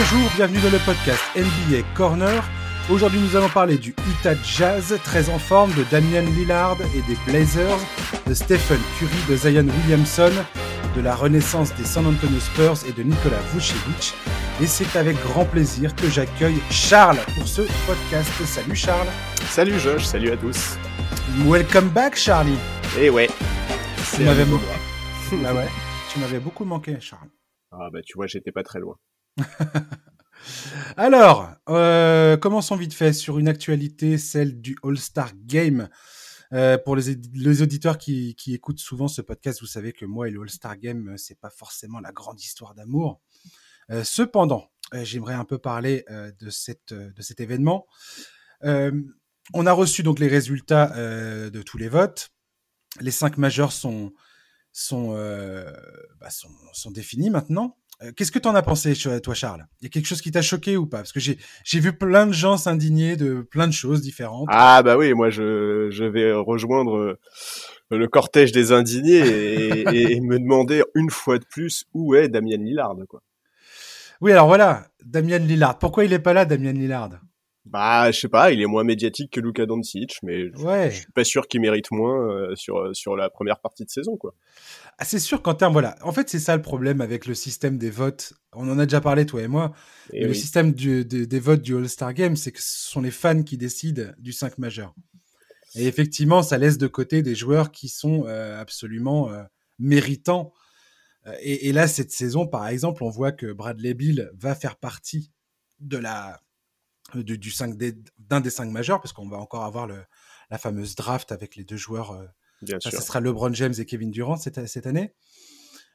Bonjour, bienvenue dans le podcast NBA Corner. Aujourd'hui, nous allons parler du Utah Jazz, très en forme, de Damian Lillard et des Blazers, de Stephen Curry, de Zion Williamson, de la renaissance des San Antonio Spurs et de Nikola Vucevic. Et c'est avec grand plaisir que j'accueille Charles pour ce podcast. Salut Charles. Salut Josh, salut à tous. Welcome back Charlie. Eh ouais. Tu m'avais beaucoup... bah ouais. Tu m'avais beaucoup manqué Charles. Ah bah tu vois, j'étais pas très loin. Alors, euh, commençons vite fait sur une actualité, celle du All-Star Game. Euh, pour les, les auditeurs qui, qui, écoutent souvent ce podcast, vous savez que moi et le All-Star Game, euh, c'est pas forcément la grande histoire d'amour. Cependant, j'aimerais un peu parler de, cette, de cet événement. on a reçu donc les résultats de tous les votes. Les cinq majeurs sont, sont, bah, sont définis maintenant. Euh, qu'est-ce que tu en as pensé, toi, Charles? Il y a quelque chose qui t'a choqué ou pas? Parce que j'ai vu plein de gens s'indigner de plein de choses différentes. Ah bah oui, moi je, je vais rejoindre euh, le cortège des indignés et, et, me demander une fois de plus où est Damien Lillard, quoi. Oui, alors voilà, Damien Lillard. Pourquoi il est pas là, Damien Lillard? Bah, je sais pas, il est moins médiatique que Luka Doncic, mais ouais. je suis pas sûr qu'il mérite moins euh, sur sur la première partie de saison, quoi. Ah, c'est sûr qu'en termes, voilà, en fait, c'est ça le problème avec le système des votes. On en a déjà parlé, toi et moi. Et le système du, des, des votes du All-Star Game, c'est que ce sont les fans qui décident du 5 majeur. Et effectivement, ça laisse de côté des joueurs qui sont euh, absolument euh, méritants. Et, et là, cette saison, par exemple, on voit que Bradley Bill va faire partie de la du, du 5 d'un des cinq majeurs, parce qu'on va encore avoir le, la fameuse draft avec les deux joueurs. Bien ça, sera LeBron James et Kevin Durant cette, cette année.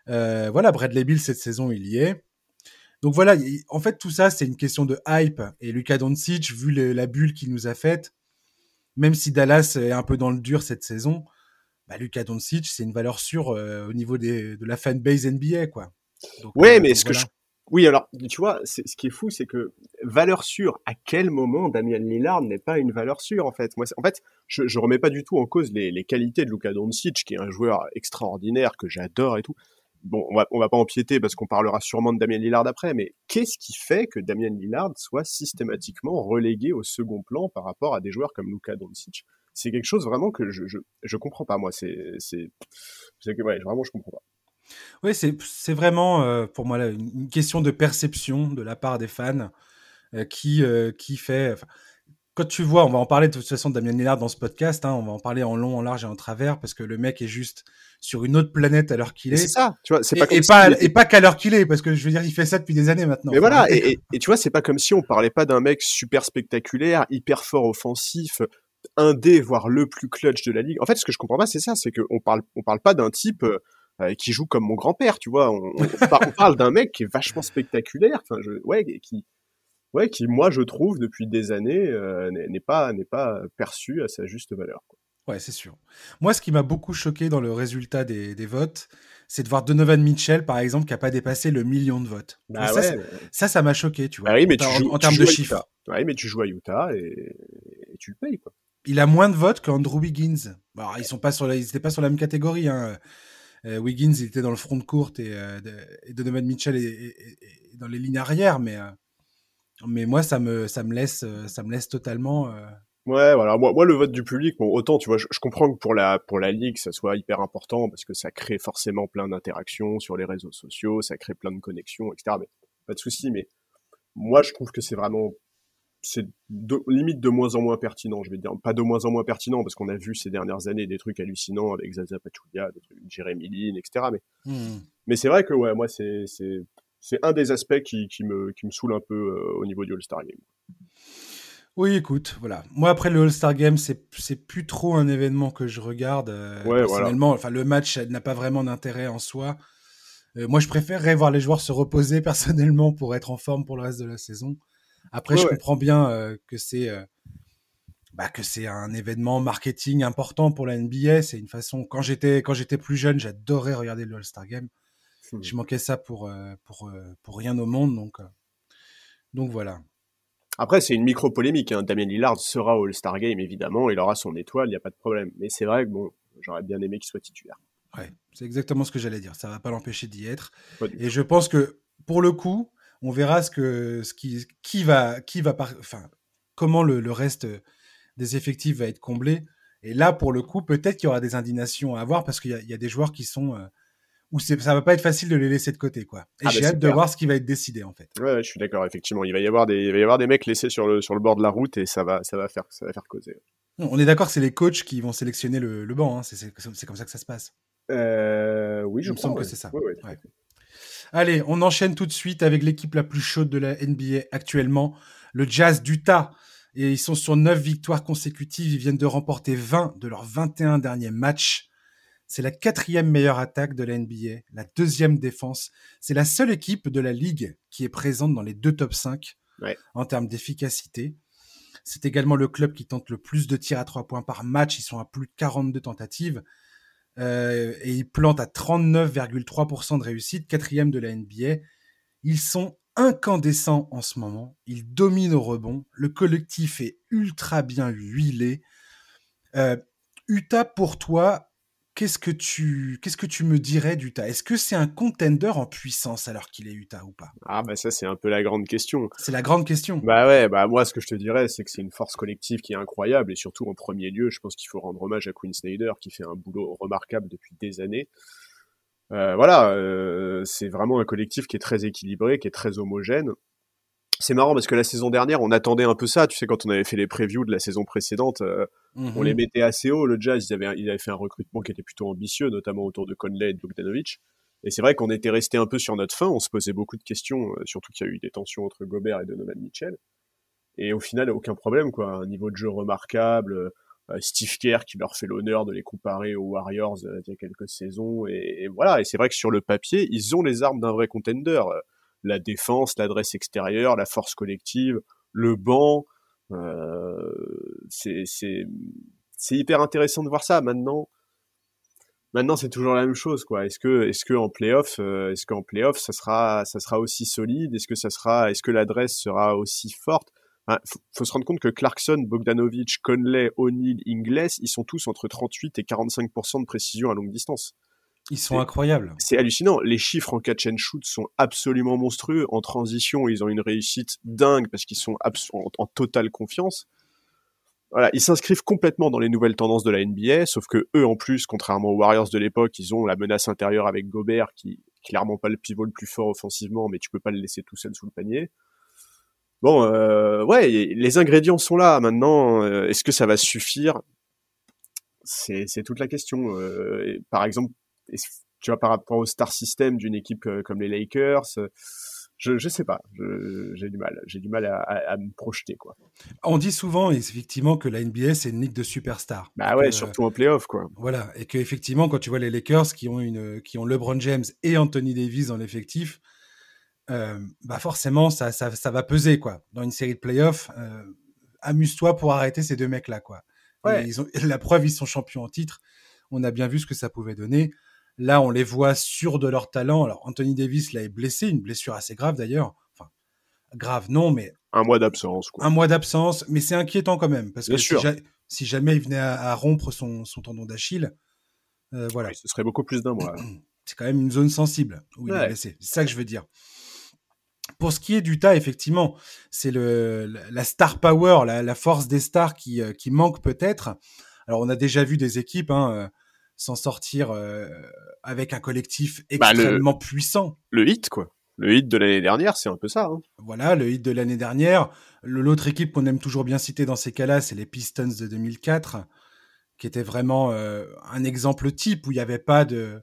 Euh, voilà, Bradley Bill cette saison, il y est. Donc voilà, en fait, tout ça, c'est une question de hype. Et Luka Doncic, vu le, la bulle qu'il nous a faite, même si Dallas est un peu dans le dur cette saison, bah, Luka Doncic, c'est une valeur sûre euh, au niveau des, de la fanbase NBA, quoi. Donc, ouais, euh, mais ce voilà. que je oui, alors, tu vois, ce qui est fou, c'est que valeur sûre, à quel moment Damien Lillard n'est pas une valeur sûre, en fait? Moi, En fait, je, je remets pas du tout en cause les, qualités de Luka Doncic, qui est un joueur extraordinaire, que j'adore et tout. Bon, on va, va pas empiéter parce qu'on parlera sûrement de Damien Lillard après, mais qu'est-ce qui fait que Damien Lillard soit systématiquement relégué au second plan par rapport à des joueurs comme Luka Doncic? C'est quelque chose vraiment que je, je, comprends pas, moi. C'est, c'est, ouais, vraiment, je comprends pas. Oui, c'est vraiment euh, pour moi là, une question de perception de la part des fans euh, qui, euh, qui fait. Quand tu vois, on va en parler de toute façon de Damien Lillard dans ce podcast, hein, on va en parler en long, en large et en travers parce que le mec est juste sur une autre planète à l'heure qu'il est. C'est ça, tu vois, c'est pas et, et, si pas, et pas qu'à l'heure qu'il est parce que je veux dire, il fait ça depuis des années maintenant. Mais voilà, et, et, et, tu vois, c'est pas comme si on parlait pas d'un mec super spectaculaire, hyper fort offensif, un des voire le plus clutch de la ligue. En fait, ce que je comprends pas, c'est ça, c'est qu'on parle, on parle pas d'un type euh, qui joue comme mon grand-père, tu vois. On, on, on parle d'un mec qui est vachement spectaculaire, enfin, je, ouais, qui, ouais, qui, moi, je trouve, depuis des années, euh, n'est pas, n'est pas perçu à sa juste valeur. Quoi. Ouais, c'est sûr. Moi, ce qui m'a beaucoup choqué dans le résultat des, des votes, c'est de voir Donovan Mitchell, par exemple, qui a pas dépassé le million de votes. Bah ça, ouais, ça, ça m'a choqué, tu vois. Ah oui, mais en, tu joues, en, en termes de chiffres. Oui, mais tu joues à Utah et, et, tu le payes, quoi. Il a moins de votes qu'Andrew Wiggins. Alors, ils sont pas sur la, ils étaient pas sur la même catégorie, hein. Euh, Wiggins, il était dans le front de courte et, euh, et Donovan Mitchell est, dans les lignes arrière, mais euh, mais moi ça me ça me laisse ça me laisse totalement. Ouais, voilà. Moi, moi, le vote du public, autant, tu vois, je, je, comprends que pour la pour la ligue, ça soit hyper important parce que ça crée forcément plein d'interactions sur les réseaux sociaux, ça crée plein de connexions, etc. Mais pas de souci. Mais moi, je trouve que c'est vraiment c'est limite de moins en moins pertinent, je vais dire. Pas de moins en moins pertinent, parce qu'on a vu ces dernières années des trucs hallucinants avec Zaza Pachulia, des trucs Jeremy Lin, etc. Mais, hmm. mais c'est vrai que, ouais, moi, c'est, c'est, c'est un des aspects qui, qui, me, qui me saoule un peu euh, au niveau du All-Star Game. Oui, écoute, voilà. Moi, après le All-Star Game, c'est, c'est plus trop un événement que je regarde. Euh, ouais, personnellement, voilà. enfin, le match n'a pas vraiment d'intérêt en soi. Euh, moi, je préférerais voir les joueurs se reposer personnellement pour être en forme pour le reste de la saison. Après, ouais, je ouais. comprends bien euh, que c'est euh, bah, que c'est un événement marketing important pour la NBA. C'est une façon. Quand j'étais quand j'étais plus jeune, j'adorais regarder le All-Star Game. Mmh. Je manquais ça pour euh, pour pour rien au monde. Donc donc voilà. Après, c'est une micro polémique. Hein. Damien Lillard sera au All-Star Game évidemment. Il aura son étoile, il n'y a pas de problème. Mais c'est vrai que bon, j'aurais bien aimé qu'il soit titulaire. Ouais, c'est exactement ce que j'allais dire. Ça va pas l'empêcher d'y être. Et je pense que pour le coup, On verra ce que, ce qui, qui va, qui va, enfin, comment le, reste des effectifs va être comblé. Et là, pour le coup, peut-être qu'il y aura des indignations à avoir parce qu'il y, a des joueurs qui sont euh, où ça va pas être facile de les laisser de côté, quoi. Et ah, j'ai hâte de voir ce qui va être décidé, en fait. Ouais, je suis d'accord, effectivement. Il va y avoir des, il va y avoir des mecs laissés sur le, sur le bord de la route et ça va, ça va faire, ça va faire causer. On est d'accord c'est les coachs qui vont sélectionner le, le banc, hein. c'est comme ça que ça se passe. Euh, oui, je me sens que c'est ça. Allez, on enchaîne tout de suite avec l'équipe la plus chaude de la NBA actuellement, le Jazz d'Utah. Et ils sont sur 9 victoires consécutives. Ils viennent de remporter 20 de leurs 21 derniers matchs. C'est la quatrième meilleure attaque de la NBA, la deuxième défense. C'est la seule équipe de la ligue qui est présente dans les deux top 5 en termes d'efficacité. C'est également le club qui tente le plus de tirs à trois points par match. Ils sont à plus de 42 tentatives. Euh, et ils plantent à 39,3% de réussite, quatrième de la NBA. Ils sont incandescents en ce moment. Ils dominent au rebond. Le collectif est ultra bien huilé. Euh, Utah, pour toi, qu'est-ce que tu qu'est-ce que tu me dirais d'Utah? Est-ce que c'est un contender en puissance alors qu'il est Utah ou pas? Ah bah ça c'est un peu la grande question. C'est la grande question. Bah ouais, bah moi ce que je te dirais c'est que c'est une force collective qui est incroyable et surtout en premier lieu, je pense qu'il faut rendre hommage à Quinn Snyder qui fait un boulot remarquable depuis des années. Euh, voilà, euh, c'est vraiment un collectif qui est très équilibré, qui est très homogène c'est marrant parce que la saison dernière, on attendait un peu ça. Tu sais, quand on avait fait les previews de la saison précédente, euh, on les mhm. mettait assez haut. Le Jazz, ils avaient, ils avaient fait un recrutement qui était plutôt ambitieux, notamment autour de Conley et de Bogdanovic. Et c'est vrai qu'on était resté un peu sur notre fin. On se posait beaucoup de questions, euh, surtout qu'il y a eu des tensions entre Gobert et Donovan Mitchell. Et au final, aucun problème, quoi. Un niveau de jeu remarquable. Euh, Steve Kerr qui leur fait l'honneur de les comparer aux Warriors il y a quelques saisons. Et, et voilà. Et c'est vrai que sur le papier, ils ont les armes d'un vrai contender la défense, l'adresse extérieure, la force collective, le banc. Euh, c'est hyper intéressant de voir ça. Maintenant, maintenant c'est toujours la même chose, quoi. Est-ce que, est-ce que en euh, est-ce qu'en playoff, ça sera, ça sera aussi solide? Est-ce que ça sera, est-ce que l'adresse sera aussi forte? Il faut, se rendre compte que Clarkson, Bogdanovic, Conley, O'Neill, Ingles, ils sont tous entre 38 et 45% de précision à longue distance. Ils sont incroyables. C'est hallucinant. Les chiffres en catch and shoot sont absolument monstrueux. En transition, ils ont une réussite dingue parce qu'ils sont en, en, totale confiance. Voilà, ils s'inscrivent complètement dans les nouvelles tendances de la NBA, sauf que eux, en plus, contrairement aux Warriors de l'époque, ils ont la menace intérieure avec Gobert, qui clairement pas le pivot le plus fort offensivement, mais tu peux pas le laisser tout seul sous le panier. Bon, euh, ouais, les ingrédients sont là. Maintenant, euh, est-ce que ça va suffire? C'est toute la question. Euh, par exemple, tu vois, par rapport au star system d'une équipe euh, comme les Lakers, euh, je, je sais pas, j'ai du mal, j'ai du mal à, me projeter quoi. On dit souvent effectivement que la NBA c'est une ligue de superstars. Bah ouais, surtout en playoff quoi. Voilà, et que effectivement quand tu vois les Lakers qui ont une, qui ont LeBron James et Anthony Davis dans l'effectif, euh, bah forcément ça, ça, ça, va peser quoi. Dans une série de playoffs, amuse-toi pour arrêter ces deux mecs là quoi. Ils ont, la preuve ils sont champions en titre. On a bien vu ce que ça pouvait donner. Là, on les voit sûrs de leur talent. Alors, Anthony Davis, là, est blessé, une blessure assez grave d'ailleurs. Enfin, grave, non, mais. Un mois d'absence, quoi. Un mois d'absence, mais c'est inquiétant quand même. Parce que si, jamais il venait à, rompre son, tendon d'Achille, euh, voilà. ce serait beaucoup plus d'un mois. c'est quand même une zone sensible où il est blessé. C'est ça que je veux dire. Pour ce qui est du tas, effectivement, c'est le, la star power, la, force des stars qui, euh, qui manque peut-être. Alors, on a déjà vu des équipes, hein, euh, s'en sortir euh, avec un collectif bah, extrêmement puissant. Le hit, quoi. Le hit de l'année dernière, c'est un peu ça. Hein. Voilà, le hit de l'année dernière. L'autre équipe qu'on aime toujours bien citer dans ces cas-là, c'est les Pistons de 2004, qui était vraiment euh, un exemple type où il n'y avait pas de,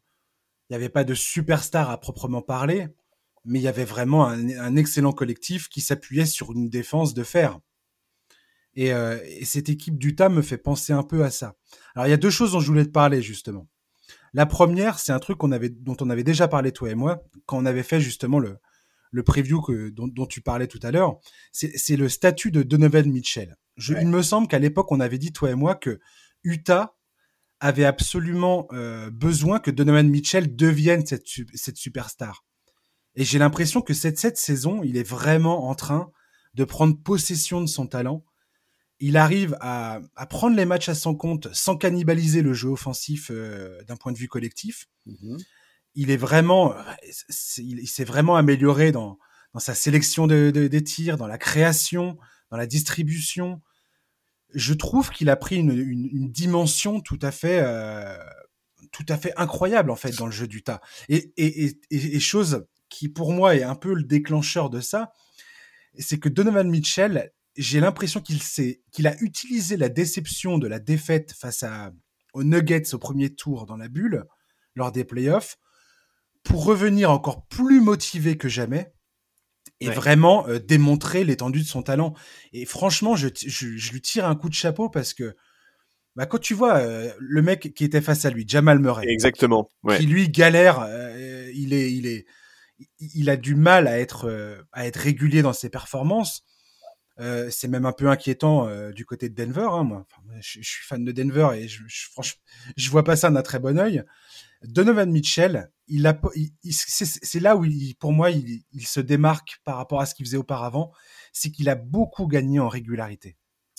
il y avait pas de superstar à proprement parler, mais il y avait vraiment un excellent collectif qui s'appuyait sur une défense de fer. Euh, et, cette équipe d'Utah me fait penser un peu à ça. Alors il y a deux choses dont je voulais te parler justement. La première, c'est un truc qu'on avait, dont on avait déjà parlé toi et moi quand on avait fait justement le, le preview que, dont, tu parlais tout à l'heure. C'est le statut de Donovan Mitchell. Il me semble qu'à l'époque on avait dit toi et moi que Utah avait absolument euh, besoin que Donovan Mitchell devienne cette, cette superstar. Et j'ai l'impression que cette, cette saison, il est vraiment en train de prendre possession de son talent il arrive à, prendre les matchs à son compte sans cannibaliser le jeu offensif euh, d'un point de vue collectif. Mhm. Il est vraiment, il, s'est vraiment amélioré dans, dans sa sélection de, des tirs, dans la création, dans la distribution. Je trouve qu'il a pris une, une, dimension tout à fait, euh, tout à fait incroyable en fait dans le jeu. Et, et, et, et, chose qui pour moi est un peu le déclencheur de ça, c'est que Donovan Mitchell, j'ai l'impression qu'il s'est, qu'il a utilisé la déception de la défaite face à aux Nuggets au premier tour dans la bulle lors des playoffs pour revenir encore plus motivé que jamais et vraiment euh, démontrer l'étendue de son talent. Et franchement, je, je, lui tire un coup de chapeau parce que bah, quand tu vois euh, le mec qui était face à lui, Jamal Murray, exactement, qui lui galère, euh, il est, il est, il a du mal à être, à être régulier dans ses performances. C'est même un peu inquiétant du côté de Denver. Hein, moi, je, suis fan de Denver et je, franchement, je vois pas ça d'un très bon oeil. Donovan Mitchell, c'est là où pour moi, il, se démarque par rapport à ce qu'il faisait auparavant, c'est qu'il a beaucoup gagné en régularité.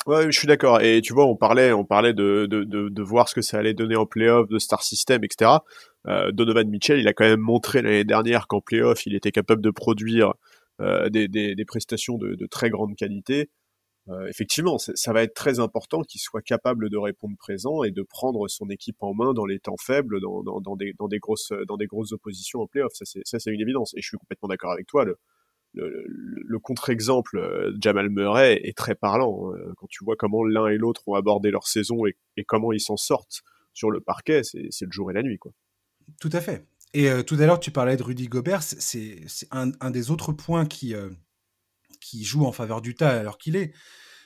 Ouais, je suis d'accord. Et tu vois, on parlait, on parlait de, voir ce que ça allait donner en playoff, de star system, etc. Euh, Donovan Mitchell, il a quand même montré l'année dernière qu'en playoff, il était capable de produire euh, des, des, prestations de, très grande qualité. Euh, effectivement, ça va être très important qu'il soit capable de répondre présent et de prendre son équipe en main dans les temps faibles, dans, des, grosses, oppositions en playoff. Ça, c'est une évidence. Et je suis complètement d'accord avec toi. Le contre-exemple euh, Jamal Murray est très parlant. Hein. Quand tu vois comment l'un et l'autre ont abordé leur saison et, et comment ils s'en sortent sur le parquet, c'est le jour et la nuit. Quoi. Tout à fait. Et euh, tout à l'heure, tu parlais de Rudy Gobert. C'est un, un, des autres points qui, qui joue en faveur du tas alors qu'il est,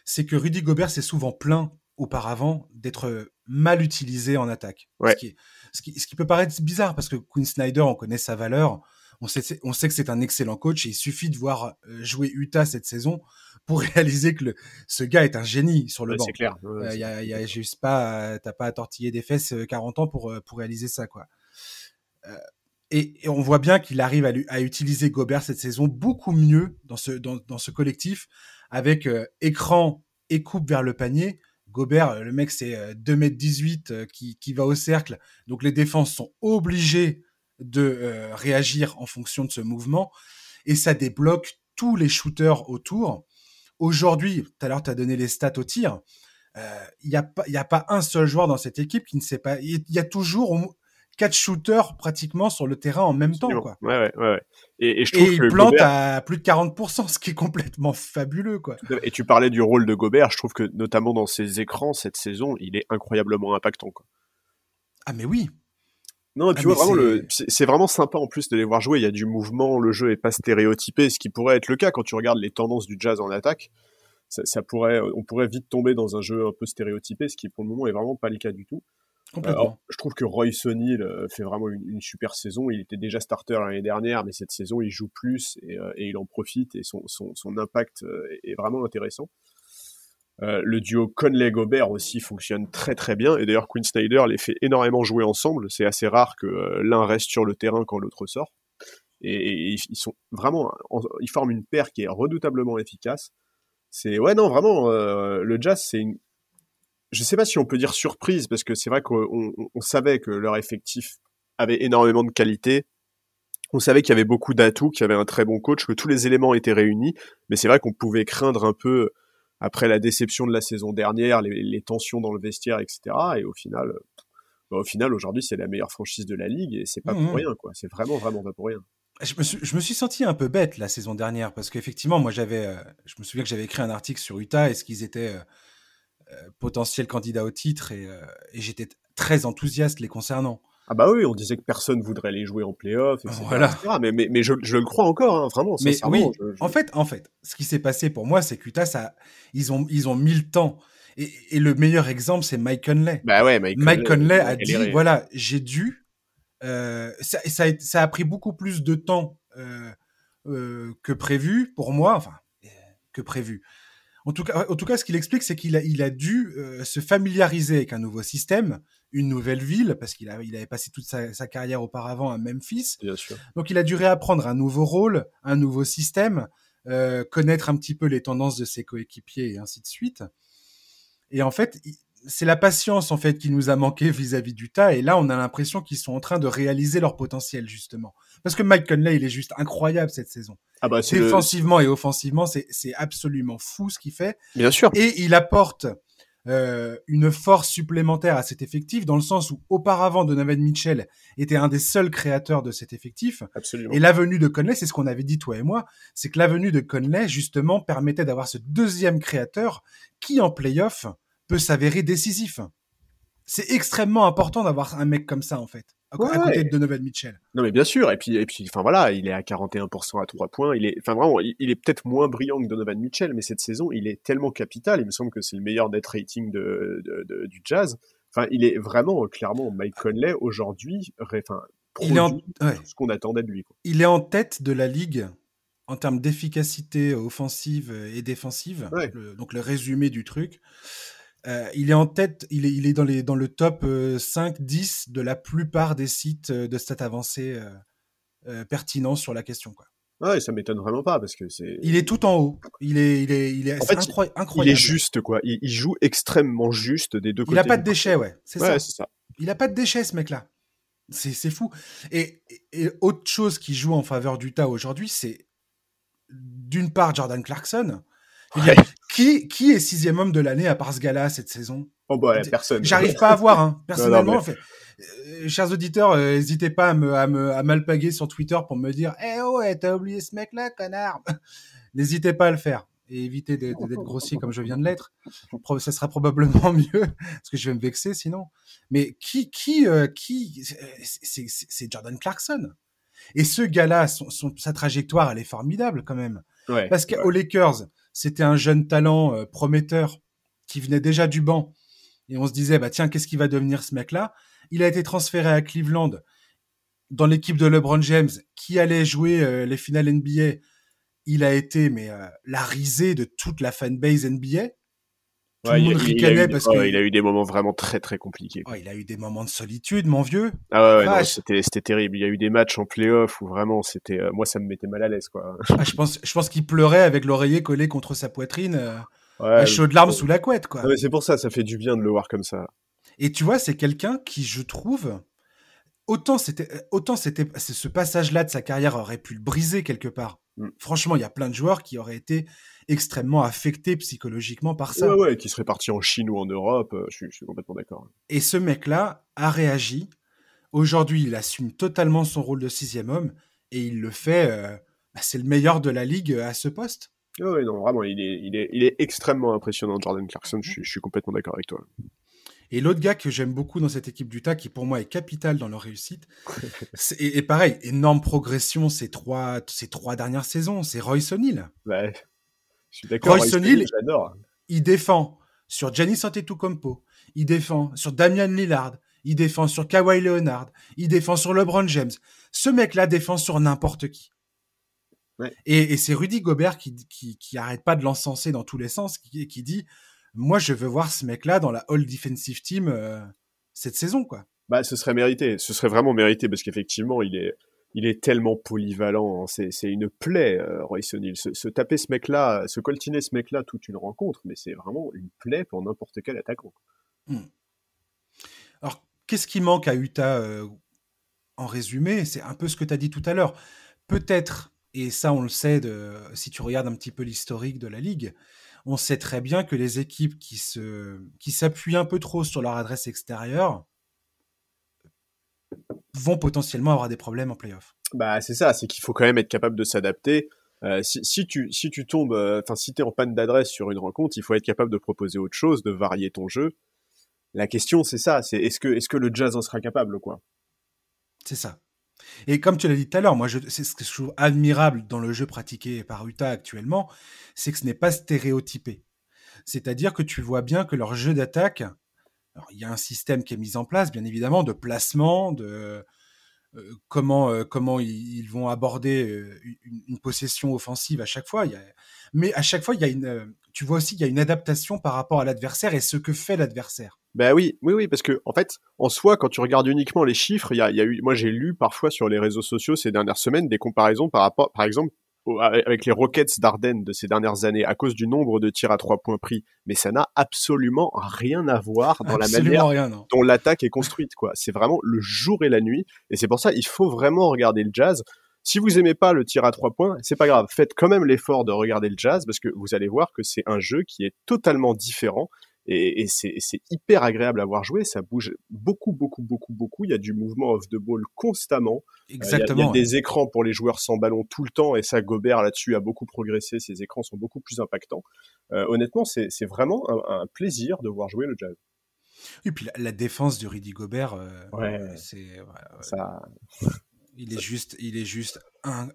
c'est que Rudy Gobert s'est souvent plaint auparavant d'être mal utilisé en attaque. Ce, qui, ce, qui, ce, qui, peut paraître bizarre parce que Quinn Snyder, on connaît sa valeur. On sait, on sait que c'est un excellent coach et il suffit de voir euh, jouer Utah cette saison pour réaliser que le, ce gars est un génie sur le banc. C'est clair. Il y a, y a juste pas, t'as pas à tortiller des fesses 40 euh, ans pour, euh, pour réaliser ça, quoi. Et, on voit bien qu'il arrive à, utiliser Gobert cette saison beaucoup mieux dans ce, dans, ce collectif, avec euh, écran et coupe vers le panier. Gobert, euh, le mec, c'est 2m18 euh, qui, qui va au cercle. Donc les défenses sont obligées de réagir en fonction de ce mouvement. Et ça débloque tous les shooters autour. Aujourd'hui, tout à l'heure, tu as donné les stats au tir. Il n'y a, pas, a pas un seul joueur dans cette équipe qui ne sait pas. Il y a toujours quatre shooters pratiquement sur le terrain en même temps. Quoi. Ouais, ouais, ouais. Et, et je trouve et il plante à plus de 40%, ce qui est complètement fabuleux. Quoi. Et tu parlais du rôle de Gobert, je trouve que notamment dans ses écrans cette saison, il est incroyablement impactant. Quoi. Ah mais oui. Non, et puis ah, vraiment, le, c'est vraiment sympa en plus de les voir jouer. Il y a du mouvement, le jeu est pas stéréotypé, ce qui pourrait être le cas quand tu regardes les tendances du jazz en attaque. Ça, ça pourrait, on pourrait vite tomber dans un jeu un peu stéréotypé, ce qui pour le moment est vraiment pas le cas du tout je trouve que Roy euh, fait vraiment une, super saison. Il était déjà starter l'année dernière, mais cette saison, il joue plus et, euh, il en profite et son, impact euh, est vraiment intéressant. le duo Conley-Gobert aussi fonctionne très très bien. Et d'ailleurs, Quinn Snyder les fait énormément jouer ensemble. C'est assez rare que l'un reste sur le terrain quand l'autre sort. Et, ils sont vraiment, ils forment une paire qui est redoutablement efficace. C'est ouais non vraiment le Jazz c'est une, je sais pas si on peut dire surprise, parce que c'est vrai qu'on savait que leur effectif avait énormément de qualité. On savait qu'il y avait beaucoup d'atouts, qu'il y avait un très bon coach, que tous les éléments étaient réunis. Mais c'est vrai qu'on pouvait craindre un peu, après la déception de la saison dernière, les, tensions dans le vestiaire, etc. Et au final, bah, au final, aujourd'hui, c'est la meilleure franchise de la ligue et c'est pas pour mmh, rien, quoi. C'est vraiment, vraiment pas pour rien. Je me, suis, je me, suis, senti un peu bête la saison dernière parce qu'effectivement, moi, j'avais, euh, je me souviens que j'avais écrit un article sur Utah et ce qu'ils étaient euh, potentiel candidat au titre euh, et, j'étais très enthousiaste les concernant. Ah bah oui, on disait que personne voudrait les jouer en playoff, etc. Voilà. Mais, mais, mais je, je, le crois encore, hein, vraiment. Mais oui, en fait, en fait, ce qui s'est passé pour moi, c'est que ça, ils ont, ils ont mis le temps. Et, et le meilleur exemple, c'est Mike Conley. Bah ouais, Mike, Mike Conley, a dit, voilà, j'ai dû. Euh, ça, ça, a, ça, a, pris beaucoup plus de temps euh, euh, que prévu pour moi, enfin que prévu. En tout cas, en tout cas, ce qu'il explique, c'est qu'il a, il a dû euh, se familiariser avec un nouveau système, une nouvelle ville, parce qu'il il avait passé toute sa, carrière auparavant à Memphis. Bien sûr. Donc, il a dû réapprendre un nouveau rôle, un nouveau système, euh, connaître un petit peu les tendances de ses coéquipiers et ainsi de suite. Et en fait, c'est la patience en fait qui nous a manqué vis-à-vis du tas. Et là, on a l'impression qu'ils sont en train de réaliser leur potentiel justement, Parce que Mike Conley, il est juste incroyable cette saison. Ah bah, Défensivement et offensivement, c'est absolument fou ce qu'il fait. Bien sûr. Et il apporte euh, une force supplémentaire à cet effectif, dans le sens où auparavant Donovan Mitchell était un des seuls créateurs de cet effectif. Absolument. Et la venue de Conley, c'est ce qu'on avait dit toi et moi, c'est que la venue de Conley justement permettait d'avoir ce deuxième créateur qui en playoff peut s'avérer décisif. C'est extrêmement important d'avoir un mec comme ça en fait à côté de Donovan Mitchell. Non mais bien sûr et puis et puis enfin voilà, il est à 41% à 3 points, il est enfin vraiment il, est peut-être moins brillant que Donovan Mitchell mais cette saison, il est tellement capital, il me semble que c'est le meilleur net rating de, du Jazz. Enfin, il est vraiment clairement Mike Conley aujourd'hui enfin il est en... ce qu'on attendait de lui Il est en tête de la ligue en termes d'efficacité offensive et défensive, donc le résumé du truc. Euh, il est en tête, il est, il est dans, les, dans le top 5-10 euh, de la plupart des sites euh, de stats avancés pertinents sur la question. Quoi. Ouais, ça m'étonne vraiment pas parce que c'est. Il est tout en haut. Il est, il est, il est incroyable. Il est juste quoi. Il, joue extrêmement juste des deux côtés. Il a pas de déchets, ouais. C'est ça. ça. Il a pas de déchets, ce mec-là. C'est fou. Et, et, autre chose qui joue en faveur d'Utah aujourd'hui, c'est d'une part Jordan Clarkson, qui, qui est sixième homme de l'année à part ce gars-là cette saison? Oh bah personne. J'arrive pas à voir, hein. personnellement. Euh, chers auditeurs, euh, n'hésitez pas à me, à me à m'alpaguer sur Twitter pour me dire Eh oh, t'as oublié ce mec-là, connard N'hésitez pas à le faire et évitez d'être grossier comme je viens de l'être. Ça sera probablement mieux parce que je vais me vexer sinon. Mais qui qui euh, qui c'est Jordan Clarkson. Et ce gars-là, son, sa trajectoire, elle est formidable quand même. Ouais, parce qu'aux Lakers, c'était un jeune talent euh, prometteur qui venait déjà du banc. Et on se disait, bah tiens, qu'est-ce qui va devenir ce mec-là? Il a été transféré à Cleveland dans l'équipe de LeBron James qui allait jouer euh, les finales NBA. Il a été mais euh, la risée de toute la fanbase NBA. Parce qu'il il a eu des moments vraiment très très compliqués. il a eu des moments de solitude, mon vieux. Ah ouais, c'était c'était terrible. Il y a eu des matchs en playoff où vraiment c'était, euh, moi ça me mettait mal à l'aise quoi. Ah, je pense, je pense qu'il pleurait avec l'oreiller collé contre sa poitrine, euh, ouais, chaud de larmes sous la couette quoi. c'est pour ça, ça fait du bien de le voir comme ça. Et tu vois, c'est quelqu'un qui, je trouve, autant c'était, autant c'était, ce passage-là de sa carrière aurait pu le briser quelque part. Mm. Franchement, il y a plein de joueurs qui auraient été extrêmement affectés psychologiquement par ça. Ouais, ouais, qui serait parti en Chine ou en Europe, euh, je, suis, complètement d'accord. Et ce mec-là a réagi. Aujourd'hui, il assume totalement son rôle de sixième homme et il le fait. Euh, bah, c'est le meilleur de la ligue à ce poste. Oui, non, vraiment, il est, il est, il est extrêmement impressionnant, Jordan Clarkson. Je, suis complètement d'accord avec toi. Et l'autre gars que j'aime beaucoup dans cette équipe d'Utah, qui pour moi est capital dans leur réussite, et, pareil, énorme progression ces trois, ces trois dernières saisons, c'est Royce O'Neal. Ouais. Royce O'Neal, il défend sur Giannis Antetokounmpo, il défend sur Damian Lillard, il défend sur Kawhi Leonard, il défend sur LeBron James. Ce mec-là défend sur n'importe qui. Et, c'est Rudy Gobert qui, qui, arrête pas de l'encenser dans tous les sens, qui, qui dit moi je veux voir ce mec-là dans la All Defensive Team euh, cette saison, quoi. Bah, ce serait mérité, ce serait vraiment mérité parce qu'effectivement, il est, il est tellement polyvalent. Hein. C'est, une plaie, euh, Royce O'Neal. Se, taper ce mec-là, se coltiner ce mec-là toute une rencontre, mais c'est vraiment une plaie pour n'importe quel attaquant. Hmm. Alors, qu'est-ce qui manque à Utah euh, en résumé? C'est un peu ce que tu as dit tout à l'heure. Peut-être, et ça on le sait si tu regardes un petit peu l'historique de la ligue, on sait très bien que les équipes qui s'appuient un peu trop sur leur adresse extérieure, vont potentiellement avoir des problèmes en playoff. Bah c'est ça, c'est qu'il faut quand même être capable de s'adapter. Euh, si, tu si tu tombes, euh, enfin si tu es en panne d'adresse sur une rencontre, il faut être capable de proposer autre chose, de varier ton jeu. La question c'est ça, c'est est-ce que est-ce que le Jazz en sera capable quoi? C'est ça. Et comme tu l'as dit tout à l'heure, moi, c'est ce que je trouve admirable dans le jeu pratiqué par Utah actuellement, c'est que ce n'est pas stéréotypé. C'est-à-dire que tu vois bien que leur jeu d'attaque il y a un système qui est mis en place, bien évidemment, de placement, de euh, comment euh, comment ils, vont aborder euh, une, possession offensive à chaque fois. mais à chaque fois, il y a une, tu vois aussi, il y a une adaptation par rapport à l'adversaire et ce que fait l'adversaire. Ben oui, oui, oui, parce que en fait, en soi, quand tu regardes uniquement les chiffres, il y a eu, moi j'ai lu parfois sur les réseaux sociaux ces dernières semaines des comparaisons par rapport, par exemple, avec les Rockets d'Ardennes de ces dernières années à cause du nombre de tirs à trois points pris, mais ça n'a absolument rien à voir dans la manière dont l'attaque est construite. quoi. C'est vraiment le jour et la nuit, et c'est pour ça il faut vraiment regarder le jazz. Si vous aimez pas le tir à trois points, c'est pas grave. Faites quand même l'effort de regarder le jazz parce que vous allez voir que c'est un jeu qui est totalement différent et, c'est hyper agréable à voir jouer. Ça bouge beaucoup, beaucoup, beaucoup, beaucoup. Il y a du mouvement off the ball constamment. Exactement. il, y a, des écrans pour les joueurs sans ballon tout le temps et ça, Gobert là-dessus a beaucoup progressé. Ces écrans sont beaucoup plus impactants. Euh, honnêtement, c'est vraiment un, plaisir de voir jouer le jazz. Et puis la, défense de Rudy Gobert, euh, ouais, c'est ça. Il est juste, il est juste un.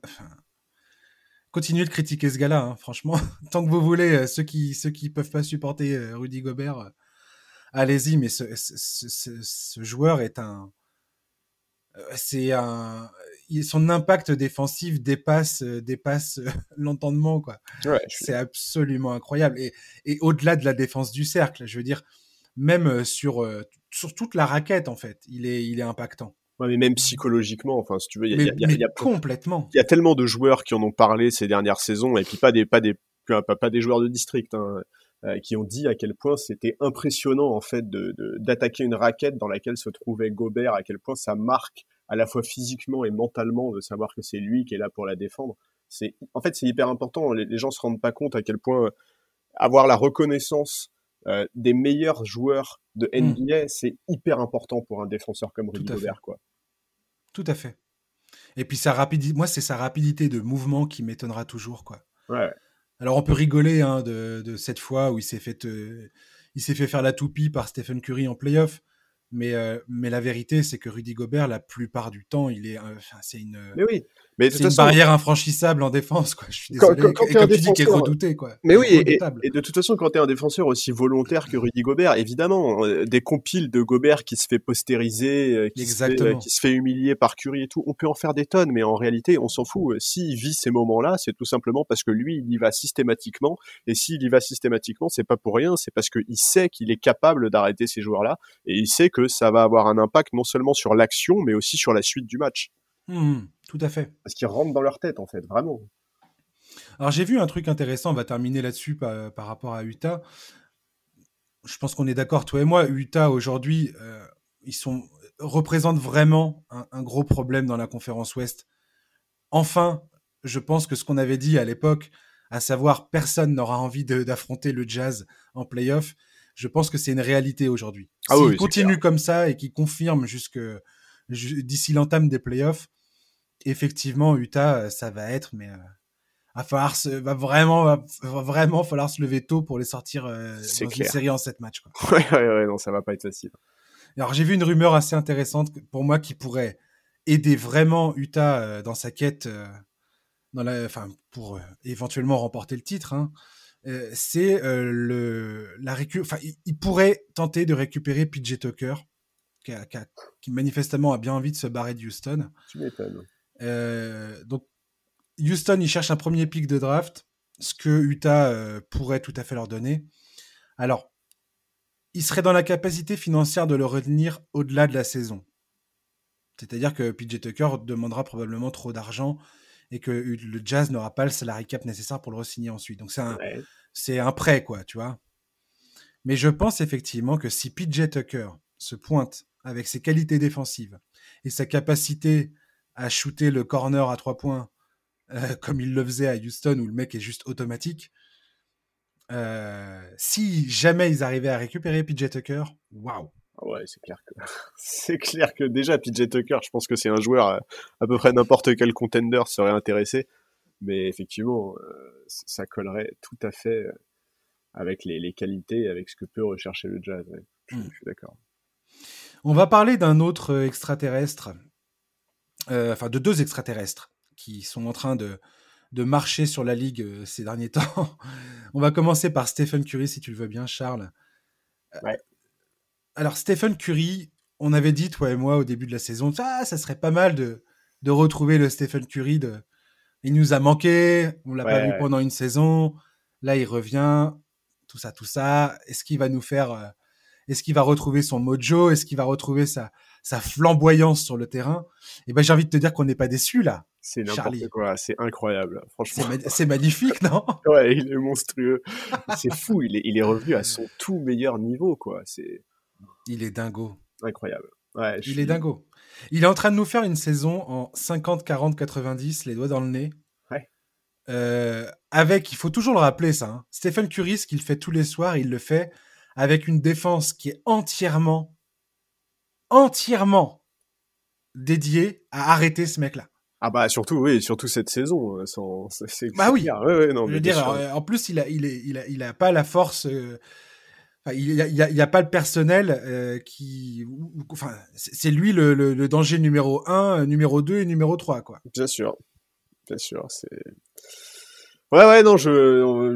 Continuez de critiquer ce gars-là, hein, franchement. Tant que vous voulez, euh, ceux qui ceux qui peuvent pas supporter euh, Rudy Gobert, euh, allez-y. Mais ce, ce, joueur est un, c'est un, son impact défensif dépasse dépasse l'entendement quoi. c'est absolument incroyable et, et au-delà de la défense du cercle, je veux dire, même sur sur toute la raquette en fait, il est il est impactant mais même psychologiquement, enfin, si tu veux, il y a, y y a, complètement. Il y a tellement de joueurs qui en ont parlé ces dernières saisons, et puis pas des, pas des, pas, pas des joueurs de district, hein, euh, qui ont dit à quel point c'était impressionnant en fait de d'attaquer une raquette dans laquelle se trouvait Gobert, à quel point ça marque à la fois physiquement et mentalement de savoir que c'est lui qui est là pour la défendre. C'est, en fait, c'est hyper important. Les, les, gens se rendent pas compte à quel point avoir la reconnaissance euh, des meilleurs joueurs de mmh. NBA, c'est hyper important pour un défenseur comme Rudy Gobert, quoi. Tout à fait. Et puis sa rapidité, moi c'est sa rapidité de mouvement qui m'étonnera toujours, quoi. Ouais. Alors on peut rigoler hein, de, de, cette fois où il s'est fait, euh, il s'est fait faire la toupie par Stephen Curry en playoff. Mais, euh, mais la vérité, c'est que Rudy Gobert, la plupart du temps, il est, c'est une, mais oui. Mais c'est une barrière infranchissable en défense, quoi. Je suis désolé. Quand, et comme tu dis, qui est redouté, quoi. Mais oui, et, et, de toute façon, quand tu es un défenseur aussi volontaire que Rudy Gobert, évidemment, euh, des compiles de Gobert qui se fait postériser, euh, qui, Se fait, qui se fait humilier par Curry et tout, on peut en faire des tonnes, mais en réalité, on s'en fout. S'il vit ces moments-là, c'est tout simplement parce que lui, il y va systématiquement. Et s'il y va systématiquement, c'est pas pour rien, c'est parce qu'il sait qu'il est capable d'arrêter ces joueurs-là, et il sait que ça va avoir un impact non seulement sur l'action, mais aussi sur la suite du match. Mmh, tout à fait. Parce qu'ils rentrent dans leur tête, en fait, vraiment. Alors j'ai vu un truc intéressant, on va terminer là-dessus par, rapport à Utah. Je pense qu'on est d'accord, toi et moi, Utah aujourd'hui, euh, ils sont représentent vraiment un, gros problème dans la conférence Ouest. Enfin, je pense que ce qu'on avait dit à l'époque, à savoir personne n'aura envie d'affronter le Jazz en playoff, je pense que c'est une réalité aujourd'hui. Ah S'ils continuent comme ça et qu'ils confirment jusque d'ici l'entame des playoffs, effectivement, Utah, euh, ça va être, mais euh, va falloir va vraiment, va, vraiment falloir se lever tôt pour les sortir euh, dans une série en 7 matchs. Quoi. Ouais, ouais, ouais, non, ça va pas être facile. Alors j'ai vu une rumeur assez intéressante pour moi qui pourrait aider vraiment Utah dans sa quête, dans la, enfin pour éventuellement remporter le titre. Hein. c'est le la récu enfin il, pourrait tenter de récupérer PJ Tucker qui, qui, manifestement a bien envie de se barrer de Houston. Tu m'étonnes. Euh, donc, Houston, il cherche un premier pic de draft, ce que Utah euh, pourrait tout à fait leur donner. Alors, il serait dans la capacité financière de le retenir au-delà de la saison. C'est-à-dire que PJ Tucker demandera probablement trop d'argent et que le Jazz n'aura pas le salary cap nécessaire pour le re-signer ensuite. Donc c'est un, c'est un prêt, quoi, tu vois. Mais je pense effectivement que si PJ Tucker se pointe avec ses qualités défensives et sa capacité à shooter le corner à trois points euh, comme il le faisait à Houston où le mec est juste automatique. Euh, si jamais ils arrivaient à récupérer PJ Tucker, waouh! Ouais, c'est clair que c'est clair que déjà PJ Tucker, je pense que c'est un joueur euh, à, peu près n'importe quel contender serait intéressé, mais effectivement, ça collerait tout à fait avec les, les, qualités, avec ce que peut rechercher le Jazz. Je, hmm. je suis d'accord. On va parler d'un autre extraterrestre euh, enfin de deux extraterrestres qui sont en train de, de marcher sur la ligue euh, ces derniers temps. On va commencer par Stephen Curry, si tu le veux bien, Charles. Euh, ouais. Alors, Stephen Curry, on avait dit, toi et moi, au début de la saison, ah, ça serait pas mal de, de retrouver le Stephen Curry. De... Il nous a manqué, on l'a pas vu pendant une saison. Là, il revient, tout ça, tout ça. Est-ce qu'il va nous faire. Est-ce qu'il va retrouver son mojo? Est-ce qu'il va retrouver sa, sa flamboyance sur le terrain, et eh ben j'ai envie de te dire qu'on n'est pas déçu là. C'est n'importe quoi, c'est incroyable, franchement. C'est magnifique, non? Ouais, il est monstrueux. c'est fou, il est, il est revenu à son tout meilleur niveau, quoi. C'est. Il est dingo. Incroyable. il est dingo. Il est en train de nous faire une saison en 50, 40, 90, les doigts dans le nez. Ouais. Euh, avec, il faut toujours le rappeler ça, hein. Stephen Curry, ce qu'il fait tous les soirs, il le fait avec une défense qui est entièrement, entièrement dédiée à arrêter ce mec-là. Ah bah surtout oui, surtout cette saison. Euh, sans, bah oui. non, Je veux dire, euh, en plus il a, il est, il a, il a pas la force. Euh, il n'y a, il y a, pas le personnel qui, enfin, c'est lui le, le, danger numéro 1, numéro 2 et numéro 3 quoi. Bien sûr, bien sûr, c'est. Ouais ouais non je,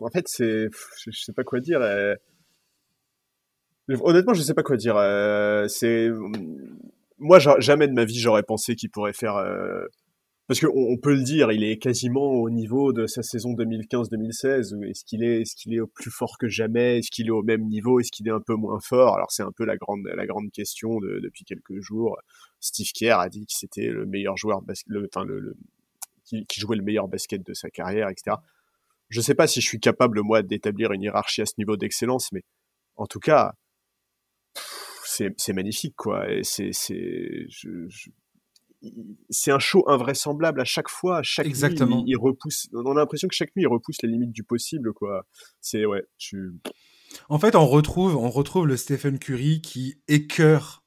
en fait c'est, je, sais pas quoi dire. Honnêtement je sais pas quoi dire. c'est moi, jamais de ma vie, j'aurais pensé qu'il pourrait faire. Euh... Parce qu'on on peut le dire, il est quasiment au niveau de sa saison 2015-2016. Est-ce qu'il est, est-ce qu'il est au plus fort que jamais Est-ce qu'il est au même niveau Est-ce qu'il est un peu moins fort? Alors c'est un peu la grande, la grande question de, depuis quelques jours. Steve Kerr a dit que c'était le meilleur joueur, le, enfin le, qui, qui, jouait le meilleur basket de sa carrière, etc. Je sais pas si je suis capable moi d'établir une hiérarchie à ce niveau d'excellence, mais en tout cas, c'est magnifique, quoi. c'est un show invraisemblable à chaque fois. À chaque Exactement. Nuit, il, repousse. On a l'impression que chaque nuit il repousse les limites du possible, quoi. C'est ouais. Tu... En fait, on retrouve on retrouve le Stephen Curry qui écœure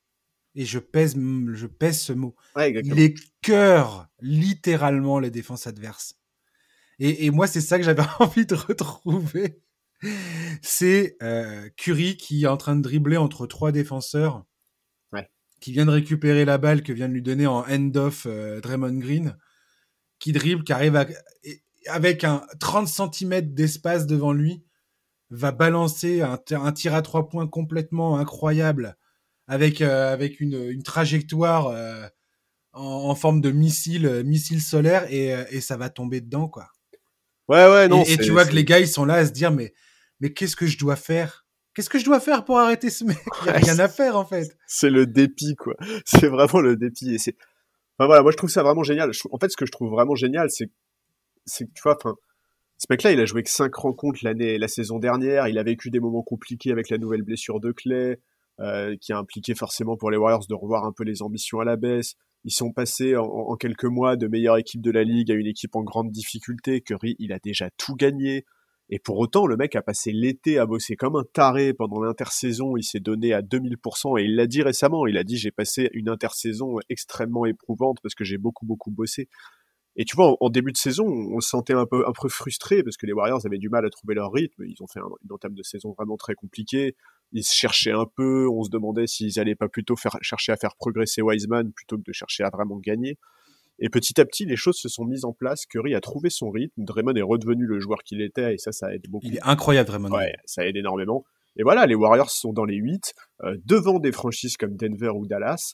et je pèse je pèse ce mot. il écœure littéralement les défenses adverses. Et, et moi, c'est ça que j'avais envie de retrouver c'est euh, Curry qui est en train de dribbler entre trois défenseurs, qui vient de récupérer la balle que vient de lui donner en end-off euh, Draymond Green, qui dribble, qui arrive avec un 30 cm d'espace devant lui, va balancer un, tir à trois points complètement incroyable, avec, euh, avec une, trajectoire en, forme de missile, missile solaire, et, et, ça va tomber dedans, quoi. Ouais, ouais, non. Et, et tu vois que les gars, ils sont là à se dire, mais mais qu'est-ce que je dois faire? Qu'est-ce que je dois faire pour arrêter ce mec? Il n'y a rien à faire en fait. C'est le dépit quoi. C'est vraiment le dépit et c'est. Enfin voilà, moi je trouve ça vraiment génial. En fait, ce que je trouve vraiment génial, c'est, c'est que tu vois, enfin, ce mec-là, il a joué que cinq rencontres l'année, la saison dernière. Il a vécu des moments compliqués avec la nouvelle blessure de Clay, euh, qui a impliqué forcément pour les Warriors de revoir un peu les ambitions à la baisse. Ils sont passés en, en quelques mois de meilleure équipe de la ligue à une équipe en grande difficulté. Curry, il a déjà tout gagné. Et pour autant, le mec a passé l'été à bosser comme un taré pendant l'intersaison. Il s'est donné à 2000% et il l'a dit récemment. Il a dit j'ai passé une intersaison extrêmement éprouvante parce que j'ai beaucoup beaucoup bossé. Et tu vois, en, début de saison, on se sentait un peu un frustré parce que les Warriors avaient du mal à trouver leur rythme. Ils ont fait un, une entame de saison vraiment très compliquée. Ils se cherchaient un peu. On se demandait s'ils allaient pas plutôt faire, chercher à faire progresser Wiseman plutôt que de chercher à vraiment gagner. Et petit à petit, les choses se sont mises en place. Curry a trouvé son rythme. Draymond est redevenu le joueur qu'il était et ça, ça aide beaucoup. Il est incroyable, Draymond. Ouais, ça aide énormément. Et voilà, les Warriors sont dans les 8, euh, devant des franchises comme Denver ou Dallas.